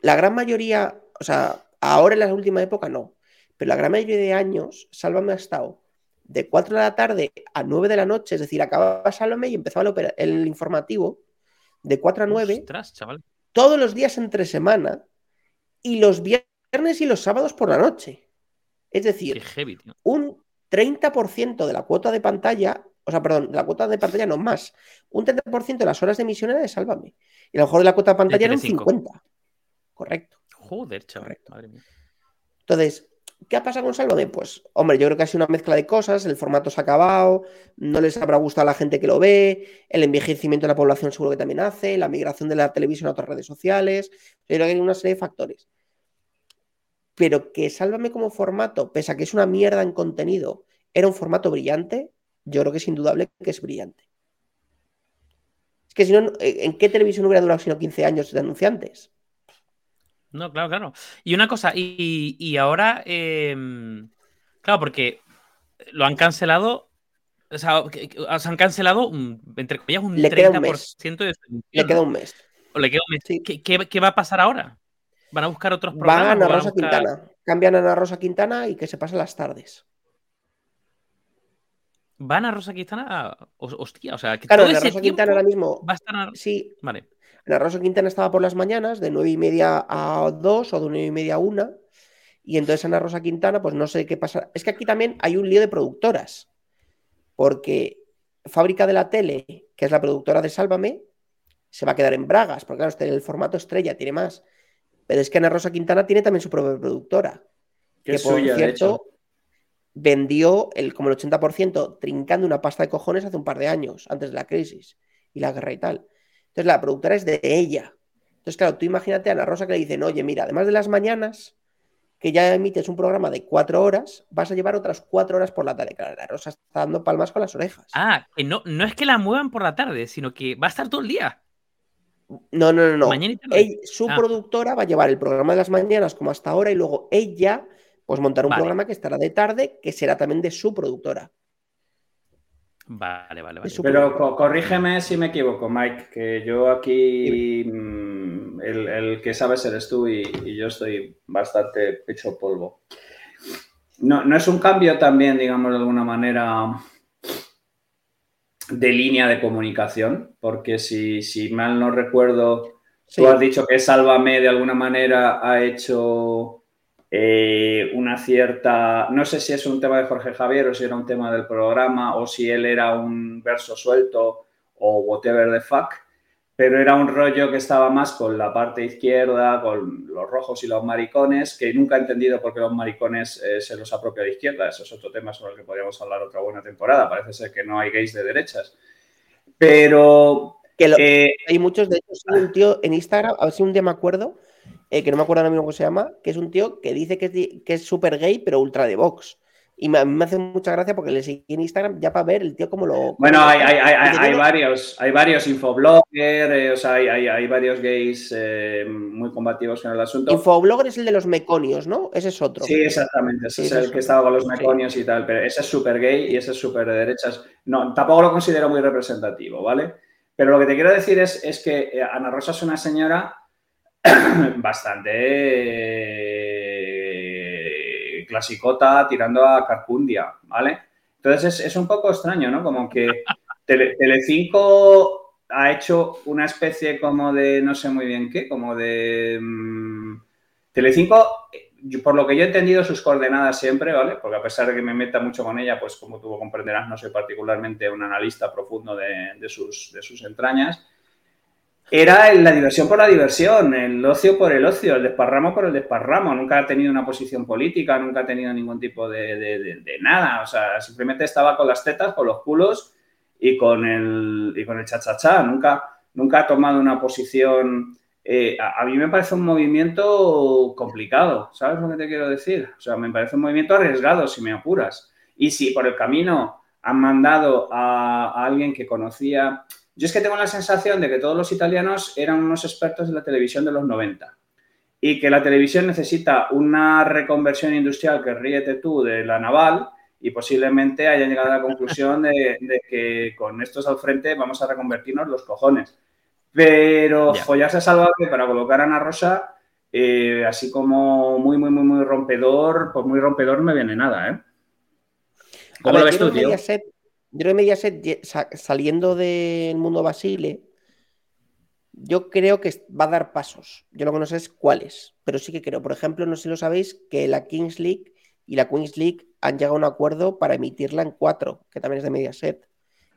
la gran mayoría, o sea, ahora en la última época no, pero la gran mayoría de años, Sálvame ha estado de 4 de la tarde a 9 de la noche, es decir, acababa Sálvame y empezaba el, el informativo de 4 a 9, todos los días entre semana y los viernes y los sábados por la noche. Es decir, un 30% de la cuota de pantalla, o sea, perdón, de la cuota de pantalla no más, un 30% de las horas de emisión era de Sálvame. Y a lo mejor de la cuota de pantalla era un 50. Correcto. Joder, chaval, madre mía. Entonces, ¿qué ha pasado con Sálvame? Pues, hombre, yo creo que ha sido una mezcla de cosas, el formato se ha acabado, no les habrá gustado a la gente que lo ve, el envejecimiento de la población seguro que también hace, la migración de la televisión a otras redes sociales, pero hay una serie de factores pero que Sálvame como formato, pese a que es una mierda en contenido, era un formato brillante, yo creo que es indudable que es brillante. Es que si no, ¿en qué televisión hubiera durado sino 15 años de anunciantes? No, claro, claro. Y una cosa, y, ahora, em, claro, porque lo han cancelado, o sea, se han cancelado, entre comillas, un 30% de su Le queda un mes. le queda un mes. qué va a pasar ahora? ¿Van a buscar otros programas? Van a Rosa Quintana. Cambian a Ana Rosa Quintana y que se pasen las tardes. ¿Van a Rosa Quintana? Hostia, o sea, que claro, Ana Rosa Quintana ahora mismo. Va a estar. Sí. Vale. Ana Rosa Quintana estaba por las mañanas, de nueve y media a dos o de nueve y media a una. Y entonces Ana Rosa Quintana, pues no sé qué pasa. Es que aquí también hay un lío de productoras. Porque Fábrica de la Tele, que es la productora de Sálvame, se va a quedar en Bragas, porque claro, este, el formato estrella tiene más. Pero es que Ana Rosa Quintana tiene también su propia productora. Que, por cierto, vendió el, como el 80% trincando una pasta de cojones hace un par de años, antes de la crisis y la guerra y tal. Entonces la productora es de ella. Entonces, claro, tú imagínate a Ana Rosa que le dicen, oye, mira, además de las mañanas, que ya emites un programa de cuatro horas, vas a llevar otras cuatro horas por la tarde. Claro, Ana Rosa está dando palmas con las orejas. Ah, no, no es que la muevan por la tarde, sino que va a estar todo el día. No, no, no, no. su ah. productora va a llevar el programa de las mañanas como hasta ahora y luego ella pues montar un programa que estará de tarde que será también de su productora. Vale, vale, vale. Pero corrígeme si me equivoco, Mike, que yo aquí mm, el, que sabes eres tú y, y, yo estoy bastante hecho polvo. No, no es un cambio también, digamos, de alguna manera de línea de comunicación, porque si, si mal no recuerdo, tú has dicho que Sálvame de alguna manera ha hecho eh, una cierta, no sé si es un tema de Jorge Javier o si era un tema del programa o si él era un verso suelto o whatever the fuck, pero era un rollo que estaba más con la parte izquierda, con los rojos y los maricones, que nunca he entendido por qué los maricones eh, se los apropia de izquierda. Eso es otro tema sobre el que podríamos hablar otra buena temporada. Parece ser que no hay gays de derechas. Pero... Que eh, hay muchos, de hecho, hay un tío en Instagram, a ver si un día me acuerdo, eh, que no me acuerdo ahora mismo cómo se llama, que es un tío que dice que es, que es súper gay, pero ultra de Vox. Y me, me hace mucha gracia porque le seguí en Instagram ya para ver el tío cómo lo. Bueno, hay, hay, hay, hay varios, hay varios infobloggers, eh, o sea, hay, hay, hay varios gays eh, muy combativos en el asunto. Infoblogger es el de los meconios, ¿no? Ese es otro. Sí, exactamente. Ese Sí, es ese el es que estaba con los Sí. meconios y tal, pero ese es súper gay y ese es súper de derechas. No, tampoco lo considero muy representativo, ¿vale? Pero lo que te quiero decir es, es que eh, Ana Rosa es una señora bastante clasicota tirando a Carcundia, ¿vale? Entonces es, es un poco extraño, ¿no? Como que Tele, Telecinco ha hecho una especie como de, no sé muy bien qué, como de... mm, Telecinco, por lo que yo he entendido sus coordenadas siempre, ¿vale? Porque a pesar de que me meta mucho con ella, pues como tú comprenderás, no soy particularmente un analista profundo de, de sus, de sus entrañas. Era la diversión por la diversión, el ocio por el ocio, el desparramo por el desparramo. Nunca ha tenido una posición política, nunca ha tenido ningún tipo de, de- nada. O sea, simplemente estaba con las tetas, con los culos y con el, y con el cha-cha-cha. Nunca, nunca ha tomado una posición. eh, a, mí me parece un movimiento complicado, ¿sabes lo que te quiero decir? O sea, me parece un movimiento arriesgado, si me apuras. Y si por el camino han mandado a alguien que conocía. Yo es que tengo la sensación de que todos los italianos eran unos expertos de la televisión de los 90 y que la televisión necesita una reconversión industrial que ríete tú de la naval y posiblemente hayan llegado a la conclusión de, de que con estos al frente vamos a reconvertirnos los cojones. Pero Ya. follarse salvaje para colocar a Ana Rosa, eh, así como muy, muy, muy, muy rompedor, pues muy rompedor no me viene nada, ¿eh? A ¿Cómo ver, lo ves tú, tío? Mediaset, yo creo que Mediaset, saliendo del mundo Basile, yo creo que va a dar pasos. Yo lo que no sé es cuáles, pero sí que creo. Por ejemplo, no sé si lo sabéis, que la Kings League y la Queens League han llegado a un acuerdo para emitirla en cuatro, que también es de Mediaset.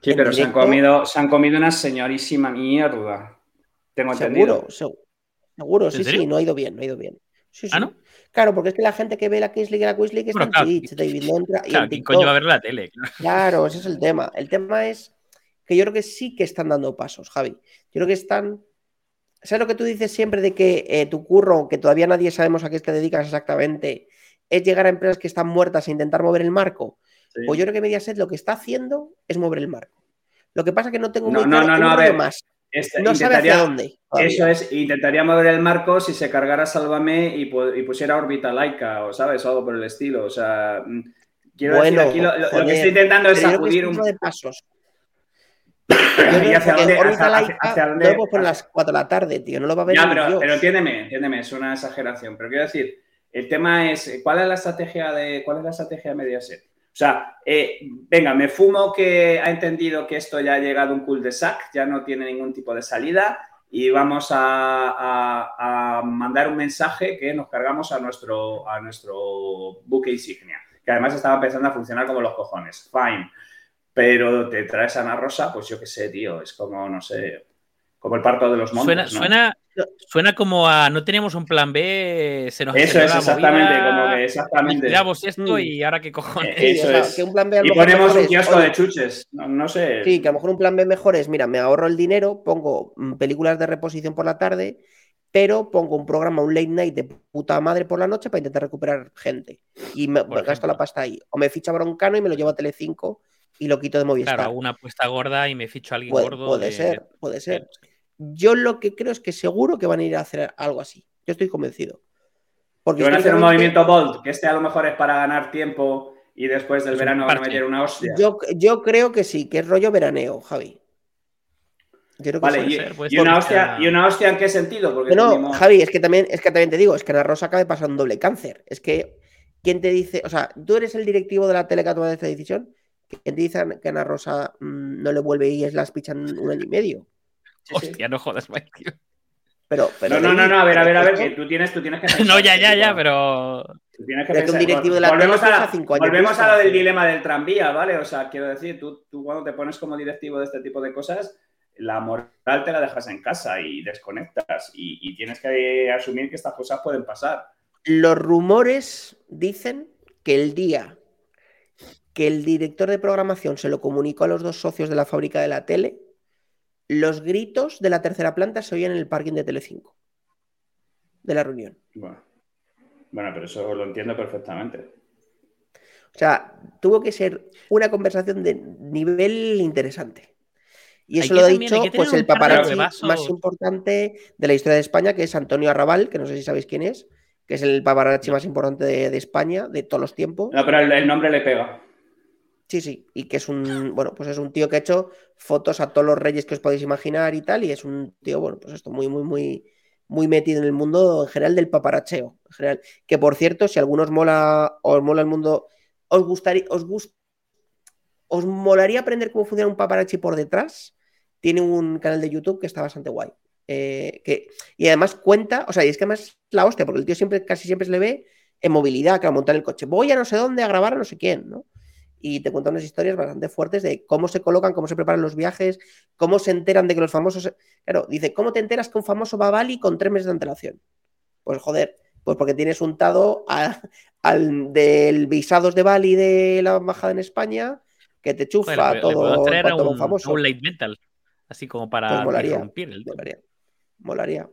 Sí, en pero se han, comido, se han comido una señorísima mierda. Tengo entendido. Seguro, seg- seguro, ¿En sí, sí, no ha ido bien, no ha ido bien. Sí, ¿Ah, sí. no? Claro, porque es que la gente que ve la Kings League y la Queens League está Bueno, en Twitch, David no entra y Claro, en ¿quién coño va a ver la tele? Claro, ese es el tema. El tema es que yo creo que sí que están dando pasos, Javi. Yo creo que están. ¿Sabes lo que tú dices siempre de que eh, tu curro, que todavía nadie sabemos a qué te dedicas exactamente, es llegar a empresas que están muertas e intentar mover el marco? Sí. Pues yo creo que Mediaset lo que está haciendo es mover el marco. Lo que pasa es que no tengo No, muy no, claro no, un no, a ver, más. Este, No sabe hacia dónde. todavía. Eso es, intentaría mover el marco si se cargara Sálvame y, pu- y pusiera órbita laica, o sabes, algo por el estilo. O sea, mm, quiero Bueno, decir, aquí lo, lo- lo que estoy intentando es sacudir un. de pasos. ¿Y hacia dónde? hacia- laica no dónde- a las 4 de la tarde, tío. No lo va a ver Ya, ni pero, Dios. pero entiéndeme, entiéndeme, es una exageración. Pero quiero decir, el tema es, ¿cuál es la estrategia de, cuál es la estrategia de Mediaset? O sea, eh, venga, me fumo que ha entendido que esto ya ha llegado un cul de sac, ya no tiene ningún tipo de salida y vamos a, mandar un mensaje que nos cargamos a nuestro, a nuestro buque insignia, que además estaba empezando a funcionar como los cojones. Fine. Pero te traes a Ana Rosa, pues yo qué sé, tío, es como, no sé, como el parto de los montes. Suena, ¿no? suena, suena como a no teníamos un plan B, se nos Eso es exactamente, movida, como que exactamente. liquidamos esto Mm. y ahora qué cojones. Sí, eso o sea, es. que un plan B a lo Y ponemos un kiosco de chuches. No, no sé. Sí, que a lo mejor un plan B mejor es, mira, me ahorro el dinero, pongo mm, películas de reposición por la tarde, pero pongo un programa, un late night de puta madre por la noche para intentar recuperar gente. Y me, gasto ejemplo. la pasta ahí. O me ficha Broncano y me lo llevo a Telecinco y lo quito de Movistar. Claro, una apuesta gorda y me ficho a alguien Puede, gordo. puede de- ser, puede ser. Yo lo que creo es que seguro que van a ir a hacer algo así. Yo estoy convencido. Porque Que van a hacer un movimiento bold, que este a lo mejor es para ganar tiempo y después del verano van a meter una hostia. Yo, yo creo que sí, que es rollo veraneo, Javi. Yo creo que Vale, y, ser, una hostia, ¿y una hostia en qué sentido? Porque No, tenemos- Javi, es que también, es que también te digo, es que Ana Rosa acaba de pasar un doble cáncer. Es que, ¿quién te dice? O sea, tú eres el directivo de la tele que ha tomado esta decisión. ¿Quién te dice que Ana Rosa mm, no le vuelve y es las pichan un año y medio? Sí, sí. Hostia, no jodas, Mike, tío. Pero, pero No, no, no, no, a ver, a ver, a ver, que tú tienes, tú tienes que pensar No, ya, ya, ya, pero. tú tienes que que un pensar- directivo de la volvemos a, piensa cinco años volvemos a lo del dilema del tranvía, ¿vale? O sea, quiero decir, tú, tú cuando te pones como directivo de este tipo de cosas, la moral te la dejas en casa y desconectas y, y tienes que asumir que estas cosas pueden pasar. Los rumores dicen que el día que el director de programación se lo comunicó a los dos socios de la fábrica de la tele, los gritos de la tercera planta se oían en el parking de Telecinco. De la reunión. Bueno, bueno, pero eso lo entiendo perfectamente. O sea, tuvo que ser una conversación de nivel interesante. Y eso lo ha dicho pues, el paparazzi más importante de la historia de España, que es Antonio Arrabal, que no sé si sabéis quién es, que es el paparazzi más importante de, España de todos los tiempos. No, pero el, nombre le pega. Sí, sí, y que es un, bueno, pues es un tío que ha hecho fotos a todos los reyes que os podéis imaginar y tal, y es un tío, bueno, pues esto muy, muy, muy, muy metido en el mundo en general del paparacheo. En general. Que por cierto, si a algunos mola, os mola el mundo, os gustaría, os gust, os molaría aprender cómo funciona un paparazzi por detrás, tiene un canal de YouTube que está bastante guay. Eh, que, y además cuenta, o sea, y es que además la hostia, porque el tío siempre, casi siempre se le ve en movilidad, que a montar el coche. Voy a no sé dónde a grabar a no sé quién, ¿no? Y te cuenta unas historias bastante fuertes de cómo se colocan, cómo se preparan los viajes, cómo se enteran de que los famosos. Claro, dice, ¿cómo te enteras que un famoso va a Bali con tres meses de antelación? Pues joder, pues porque tienes untado al del visados de Bali de la embajada en España, que te chufa todo, un, famoso. Un late mental. Así como para pues molaría, molaría,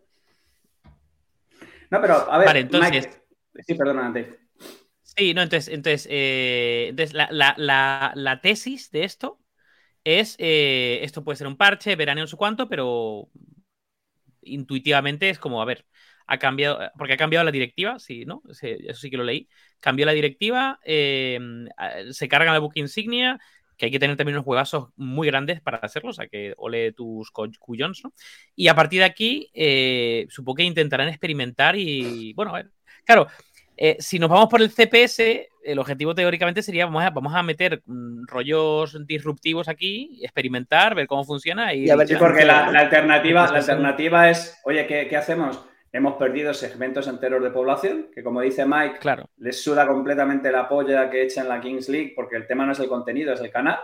No, pero a ver. Vale, entonces. Sí, perdona, Sí, no, entonces, entonces, eh, la, tesis de esto es, eh, esto puede ser un parche, verano no sé cuánto, pero intuitivamente es como, a ver, ha cambiado, porque ha cambiado la directiva, sí, ¿no? eso sí que lo leí. Cambió la directiva, eh, se carga la book insignia, que hay que tener también unos huevazos muy grandes para hacerlo, o sea, que ole tus cuyons, ¿no? Y a partir de aquí, eh, supongo que intentarán experimentar y, bueno, a ver, claro, eh, si nos vamos por el CPS, el objetivo teóricamente sería, vamos a, vamos a meter mm, rollos disruptivos aquí, experimentar, ver cómo funciona y... a ver, sí, porque la, alternativa, la alternativa es, oye, ¿qué, ¿qué hacemos? Hemos perdido segmentos enteros de población, que como dice Mike, claro. les suda completamente la polla que echen la Kings League, porque el tema no es el contenido, es el canal.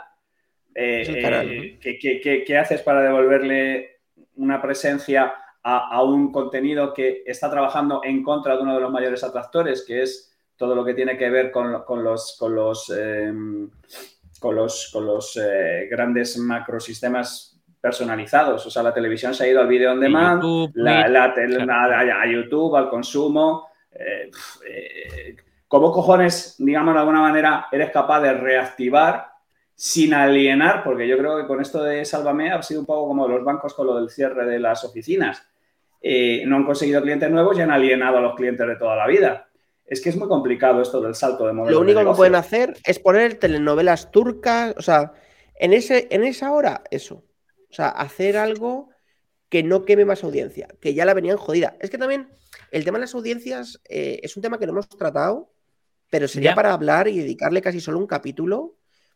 Eh, eh, ¿qué, haces para devolverle una presencia a, un contenido que está trabajando en contra de uno de los mayores atractores, que es todo lo que tiene que ver con, los, con los, em, con los, con los eh, grandes macrosistemas personalizados. O sea, la televisión se ha ido al video on demand, a, YouTube, al consumo. Eh, eh, ¿Cómo cojones, digamos de alguna manera, eres capaz de reactivar sin alienar? Porque yo creo que con esto de Sálvame ha sido un poco como los bancos con lo del cierre de las oficinas. Eh, no han conseguido clientes nuevos y han alienado a los clientes de toda la vida. Es que es muy complicado esto del salto de modelo. Lo único que pueden hacer es poner telenovelas turcas, o sea, en, ese, en esa hora, eso. O sea, hacer algo que no queme más audiencia, que ya la venían jodida. Es que también el tema de las audiencias eh, es un tema que no hemos tratado, pero sería para hablar y dedicarle casi solo un capítulo.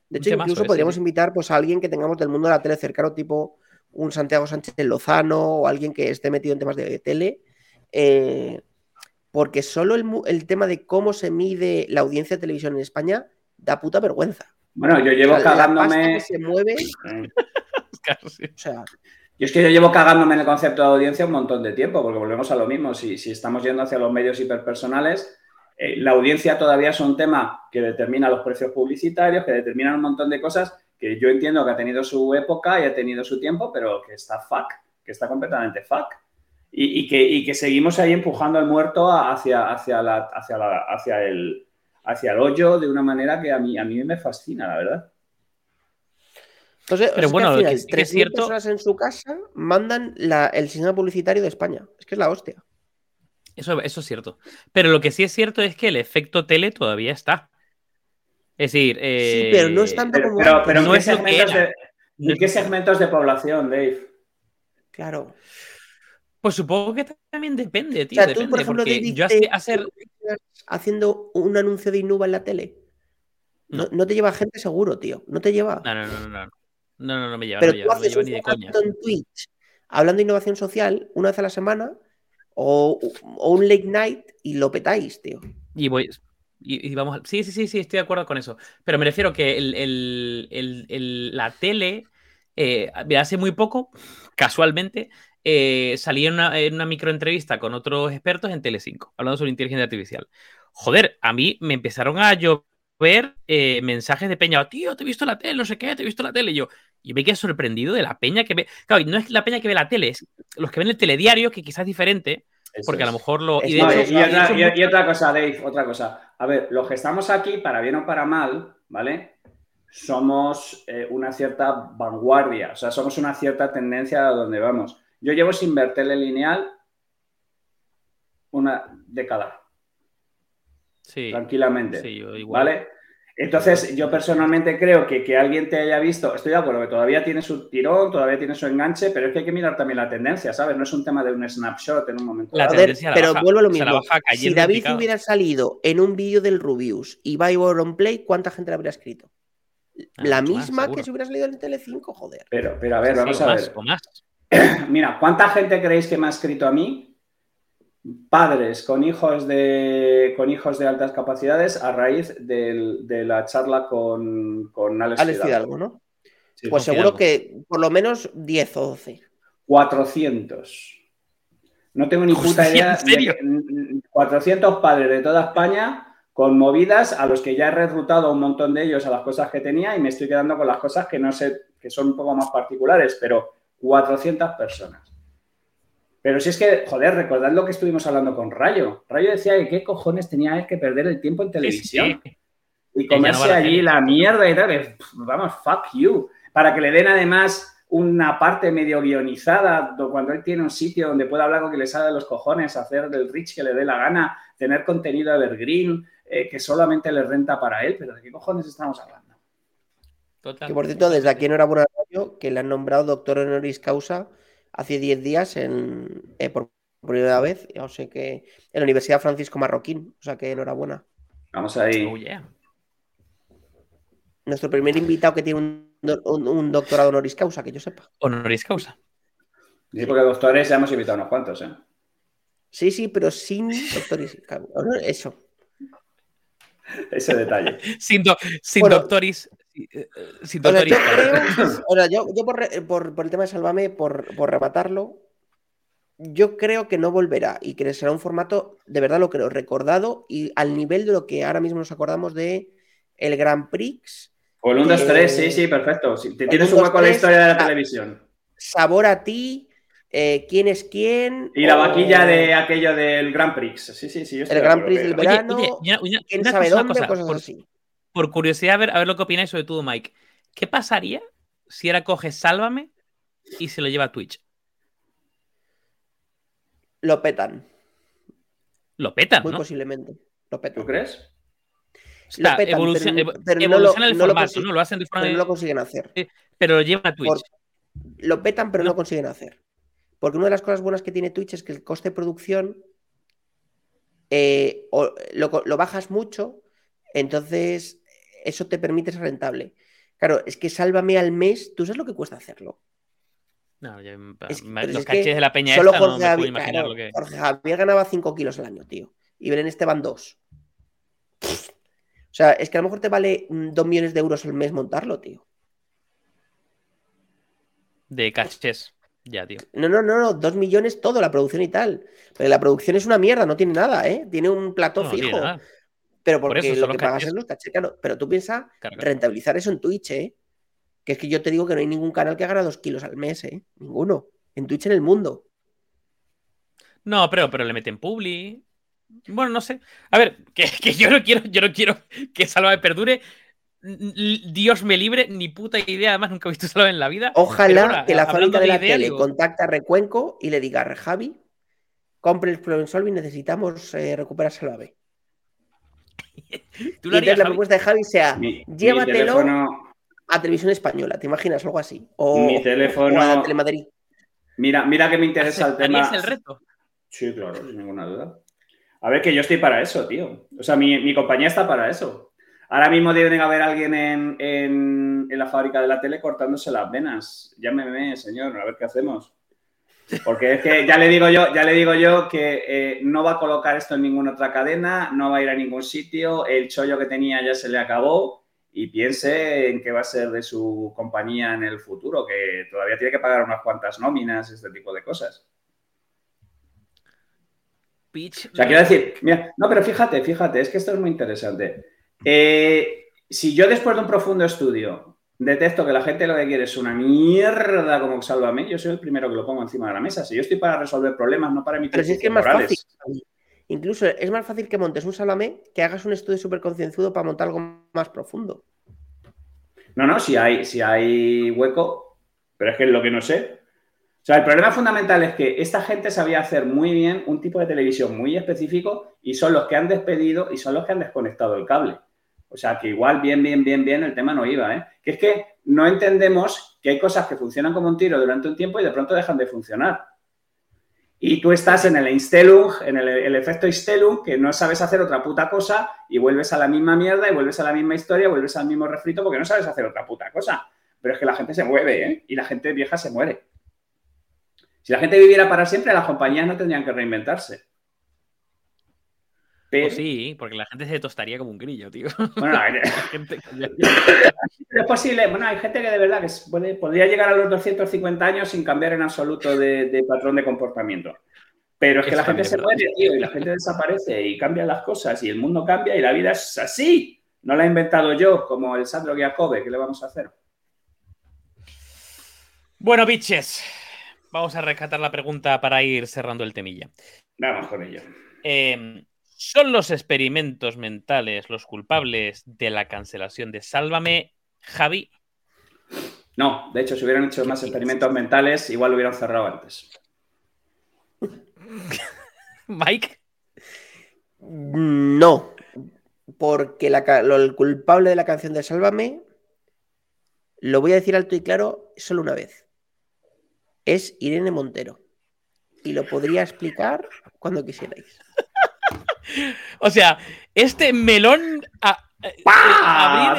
De hecho, incluso podríamos invitar pues, a alguien que tengamos del mundo de la tele cercano, tipo un Santiago Sánchez Lozano o alguien que esté metido en temas de tele. Eh, porque solo el, tema de cómo se mide la audiencia de televisión en España da puta vergüenza. Bueno, yo llevo cagándome. se mueve. yo es que yo llevo cagándome en el concepto de audiencia un montón de tiempo, porque volvemos a lo mismo. Si, estamos yendo hacia los medios hiperpersonales, eh, la audiencia todavía es un tema que determina los precios publicitarios, que determina un montón de cosas que yo entiendo que ha tenido su época y ha tenido su tiempo, pero que está fuck, que está completamente fuck. Y, que, que, seguimos ahí empujando al muerto hacia, hacia, la, hacia, hacia, el, hacia el hoyo de una manera que a mí, a mí me fascina, la verdad. Entonces, pero bueno, que, es cierto... personas en su casa mandan el sistema publicitario de España. Es que es la hostia. Eso, eso es cierto. Pero lo que sí es cierto es que el efecto tele todavía está. Es decir, sí, pero no es tanto como. Pero, no ¿en, qué segmentos de, ¿en qué segmentos de población, Dave? Claro. Pues supongo que también depende, tío. O sea, tú, por ejemplo, yo hacer... haciendo un anuncio de Inuba en la tele. No. no. te lleva gente seguro, tío. No te lleva. No, no, no, no. No, no, no me lleva. Pero no tú haces un en Twitch hablando de innovación social una vez a la semana o, un late night y lo petáis, tío. Y voy. Y, vamos. Sí, sí, sí, sí, estoy de acuerdo con eso. Pero me refiero que la tele, eh, hace muy poco, casualmente, eh, salí en una, en una microentrevista con otros expertos en Tele5, hablando sobre inteligencia artificial. Joder, a mí me empezaron a llover ver eh, mensajes de peña, tío, te he visto la tele, no sé qué, te he visto la tele. Y yo, y me quedé sorprendido de la peña que ve. Claro, no es la peña que ve la tele, es los que ven el telediario, que quizás es diferente. Porque a lo mejor lo. Y, otra, cosa, Dave, otra cosa. A ver, los que estamos aquí, para bien o para mal, ¿vale? Somos eh, una cierta vanguardia, o sea, somos una cierta tendencia a donde vamos. Yo llevo sin ver tele lineal una década. Sí. Tranquilamente. Sí, yo igual. ¿Vale? Entonces, yo personalmente creo que que alguien te haya visto, estoy de acuerdo que todavía tiene su tirón, todavía tiene su enganche, pero es que hay que mirar también la tendencia, ¿sabes? No es un tema de un snapshot en un momento. La tendencia pero vuelvo a lo mismo. Si David hubiera salido en un vídeo del Rubius y va on Play, ¿cuánta gente le habría escrito? Ah, la misma que si hubiera salido en Tele5, joder. Pero, pero a ver, vamos a ver. Mira, ¿cuánta gente creéis que me ha escrito a mí padres con hijos de, con hijos de altas capacidades a raíz de la charla con, con Alex, Alex Fidalgo, ¿no? pues seguro que por lo menos 10 o 12. 400. No tengo ni puta idea. 400 padres de toda España con movidas a los que ya he reclutado un montón de ellos a las cosas que tenía y me estoy quedando con las cosas que no sé, que son un poco más particulares, pero 400 personas. Pero si es que, joder, recordad lo que estuvimos hablando con Rayo. Rayo decía que qué cojones tenía él que perder el tiempo en televisión. Y comerse allí la mierda y tal. Vamos, fuck you. Para que le den además una parte medio guionizada, cuando él tiene un sitio donde puede hablar con que le sale de los cojones, hacer del rich que le dé la gana, tener contenido evergreen eh, que solamente le renta para él. Pero ¿de qué cojones estamos hablando? Que por cierto, desde aquí enhorabuena a Rayo, que le han nombrado doctor honoris causa hace 10 días en, eh, por primera vez. Ya sé que en la Universidad Francisco Marroquín. O sea que enhorabuena. Vamos ahí. Oh, Nuestro primer invitado que tiene un, doctorado honoris causa, que yo sepa. Honoris causa. Sí, porque doctores ya hemos invitado unos cuantos, ¿eh? Sí, sí, pero sin doctores. Eso. Ese detalle. sin, sin doctoris eh, yo, yo, por, el tema de Sálvame, por, por rematarlo, yo creo que no volverá y que será un formato, de verdad lo creo, recordado y al nivel de lo que ahora mismo nos acordamos de el Grand Prix. O el 1, 2, 3, sí, sí, perfecto. tienes un hueco en la historia de la televisión. Sabor a ti, eh, quién es quién. Y la vaquilla de aquello del Grand Prix. Sí, sí, sí. el Grand Prix del verano. quién sabe dónde, cosas así por curiosidad, a ver, a ver lo que opináis sobre todo, Mike. ¿Qué pasaría si ahora coge Sálvame y se lo lleva a Twitch? Lo petan. Lo petan. Muy posiblemente. Lo petan. ¿Tú crees? O evoluciona, el formato, no lo, hacen de forma. no lo consiguen hacer. pero lo llevan a Twitch. lo petan, pero no. lo consiguen hacer. Porque una de las cosas buenas que tiene Twitch es que el coste de producción eh, lo, lo, bajas mucho, entonces eso te permite ser rentable. Claro, es que sálvame al mes, ¿tú sabes lo que cuesta hacerlo? No, los caches de la peña solo Jorge, Javier, Jorge Javier ganaba 5 kilos al año, tío. Y Belén Esteban 2. O sea, es que a lo mejor te vale 2 mm, millones de euros al mes montarlo, tío. De caches. Ya, tío. No, no, no, no, 2 millones todo, la producción y tal. Pero la producción es una mierda, no tiene nada, ¿eh? Tiene un plato fijo. Pero porque lo que pagas es los cachés, Pero tú piensas rentabilizar eso en Twitch, ¿eh? Que es que yo te digo que no hay ningún canal que gana dos kilos al mes, ¿eh? Ninguno. En Twitch en el mundo. No, pero, pero le meten publi. Bueno, no sé. A ver, que, yo no quiero, yo no quiero que Salva perdure. Dios me libre, ni puta idea, además nunca he visto Salva en la vida. Ojalá que la fábrica de la tele contacte a Recuenco y le diga, Javi, compre el Problem Solving, necesitamos eh, recuperar Salva y entonces la propuesta de Javi sea, llévatelo a televisión española, ¿te imaginas algo así? O, mi teléfono, a Telemadrid. Mira, mira que me interesa el tema. el reto? Sí, claro, sin ninguna duda. A ver, que yo estoy para eso, tío. O sea, mi, compañía está para eso. Ahora mismo deben haber alguien en, en, la fábrica de la tele cortándose las venas. Llámeme, señor, a ver qué hacemos. Porque es que ya le digo yo, ya le digo yo que eh, no va a colocar esto en ninguna otra cadena, no va a ir a ningún sitio, el chollo que tenía ya se le acabó y piense en qué va a ser de su compañía en el futuro, que todavía tiene que pagar unas cuantas nóminas, este tipo de cosas. O sea, quiero decir, mira, no, pero fíjate, fíjate, es que esto es muy interesante. Eh, si yo después de un profundo estudio detecto que la gente lo que quiere es una mierda como Sálvame, yo soy el primero que lo pongo encima de la mesa. Si yo estoy para resolver problemas, no para emitir Pero si es que es más fácil. Incluso es más fácil que montes un Salame que hagas un estudio súper concienzudo para montar algo más profundo. No, no, si hay, si hay hueco, pero es que es lo que no sé. O sea, el problema fundamental es que esta gente sabía hacer muy bien un tipo de televisión muy específico y son los que han despedido y son los que han desconectado el cable. O sea, que igual bien, bien, bien, bien el tema no iba, ¿eh? Que es que no entendemos que hay cosas que funcionan como un tiro durante un tiempo y de pronto dejan de funcionar. Y tú estás en el Instelung, en el, efecto Instelung, que no sabes hacer otra puta cosa y vuelves a la misma mierda y vuelves a la misma historia, vuelves al mismo refrito porque no sabes hacer otra puta cosa. Pero es que la gente se mueve, ¿eh? Y la gente vieja se muere. Si la gente viviera para siempre, las compañías no tendrían que reinventarse. Pero... sí, porque la gente se tostaría como un grillo, tío. Bueno, es posible. Bueno, hay gente que de verdad que podría llegar a los 250 años sin cambiar en absoluto de, patrón de comportamiento. Pero es que la gente se muere, tío, y la gente desaparece y cambian las cosas y el mundo cambia y la vida es así. No la he inventado yo, como el Sandro Giacobbe. ¿Qué le vamos a hacer? Bueno, biches, vamos a rescatar la pregunta para ir cerrando el temilla. Vamos con ello. Eh, ¿Son los experimentos mentales los culpables de la cancelación de Sálvame, Javi? No, de hecho, si hubieran hecho más experimentos mentales, igual lo hubieran cerrado antes. Mike. No, porque el culpable de la canción de Sálvame, lo voy a decir alto y claro solo una vez, es Irene Montero. Y lo podría explicar cuando quisierais. O sea, este melón. A,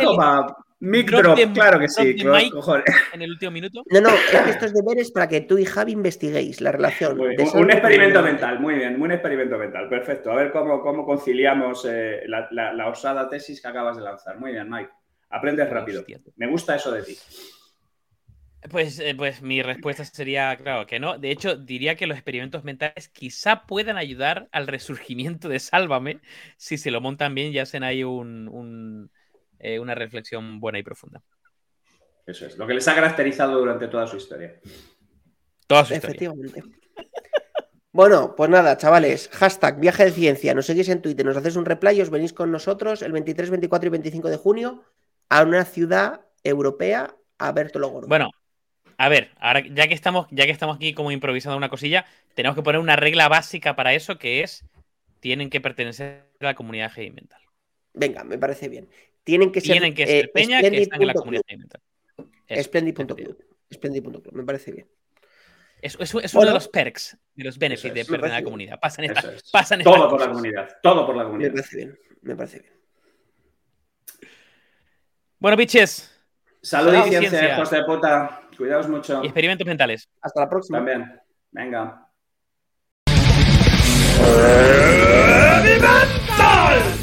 Toma, mic drop, claro que sí. En el último minuto. No, no, es que estos deberes para que tú y Javi investiguéis la relación. un, experimento mental, muy bien, un experimento mental, perfecto. A ver cómo, cómo conciliamos eh, la, osada tesis que acabas de lanzar. Muy bien, Mike. Aprendes rápido. Me gusta eso de ti. Pues, eh, pues mi respuesta sería, claro, que no. De hecho, diría que los experimentos mentales quizá puedan ayudar al resurgimiento de Sálvame si se lo montan bien y hacen ahí un, eh, una reflexión buena y profunda. Eso es, lo que les ha caracterizado durante toda su historia. Toda su Efectivamente. Bueno, pues nada, chavales, hashtag viaje de ciencia, nos seguís en Twitter, nos hacéis un replay, os venís con nosotros el 23, 24 y 25 de junio a una ciudad europea a ver todo lo gordo. Bueno, a ver, ahora ya que estamos, ya que estamos aquí como improvisando una cosilla, tenemos que poner una regla básica para eso que es tienen que pertenecer a la comunidad heavy mental. Venga, me parece bien. Tienen que ser, tienen que ser eh, peña que están en la comunidad heavy mental. Splendid.club. Splendid.club, me parece bien. Es, es, uno de los perks, de los benefits de pertenecer a la comunidad. Pasan, esta, pasan Todo por la comunidad. Todo por la comunidad. Me parece bien. Me parece bien. Bueno, biches. Salud, y ciencia, hijos de puta. Cuidaos mucho. experimentos mentales. Hasta la próxima. También. Venga. mental!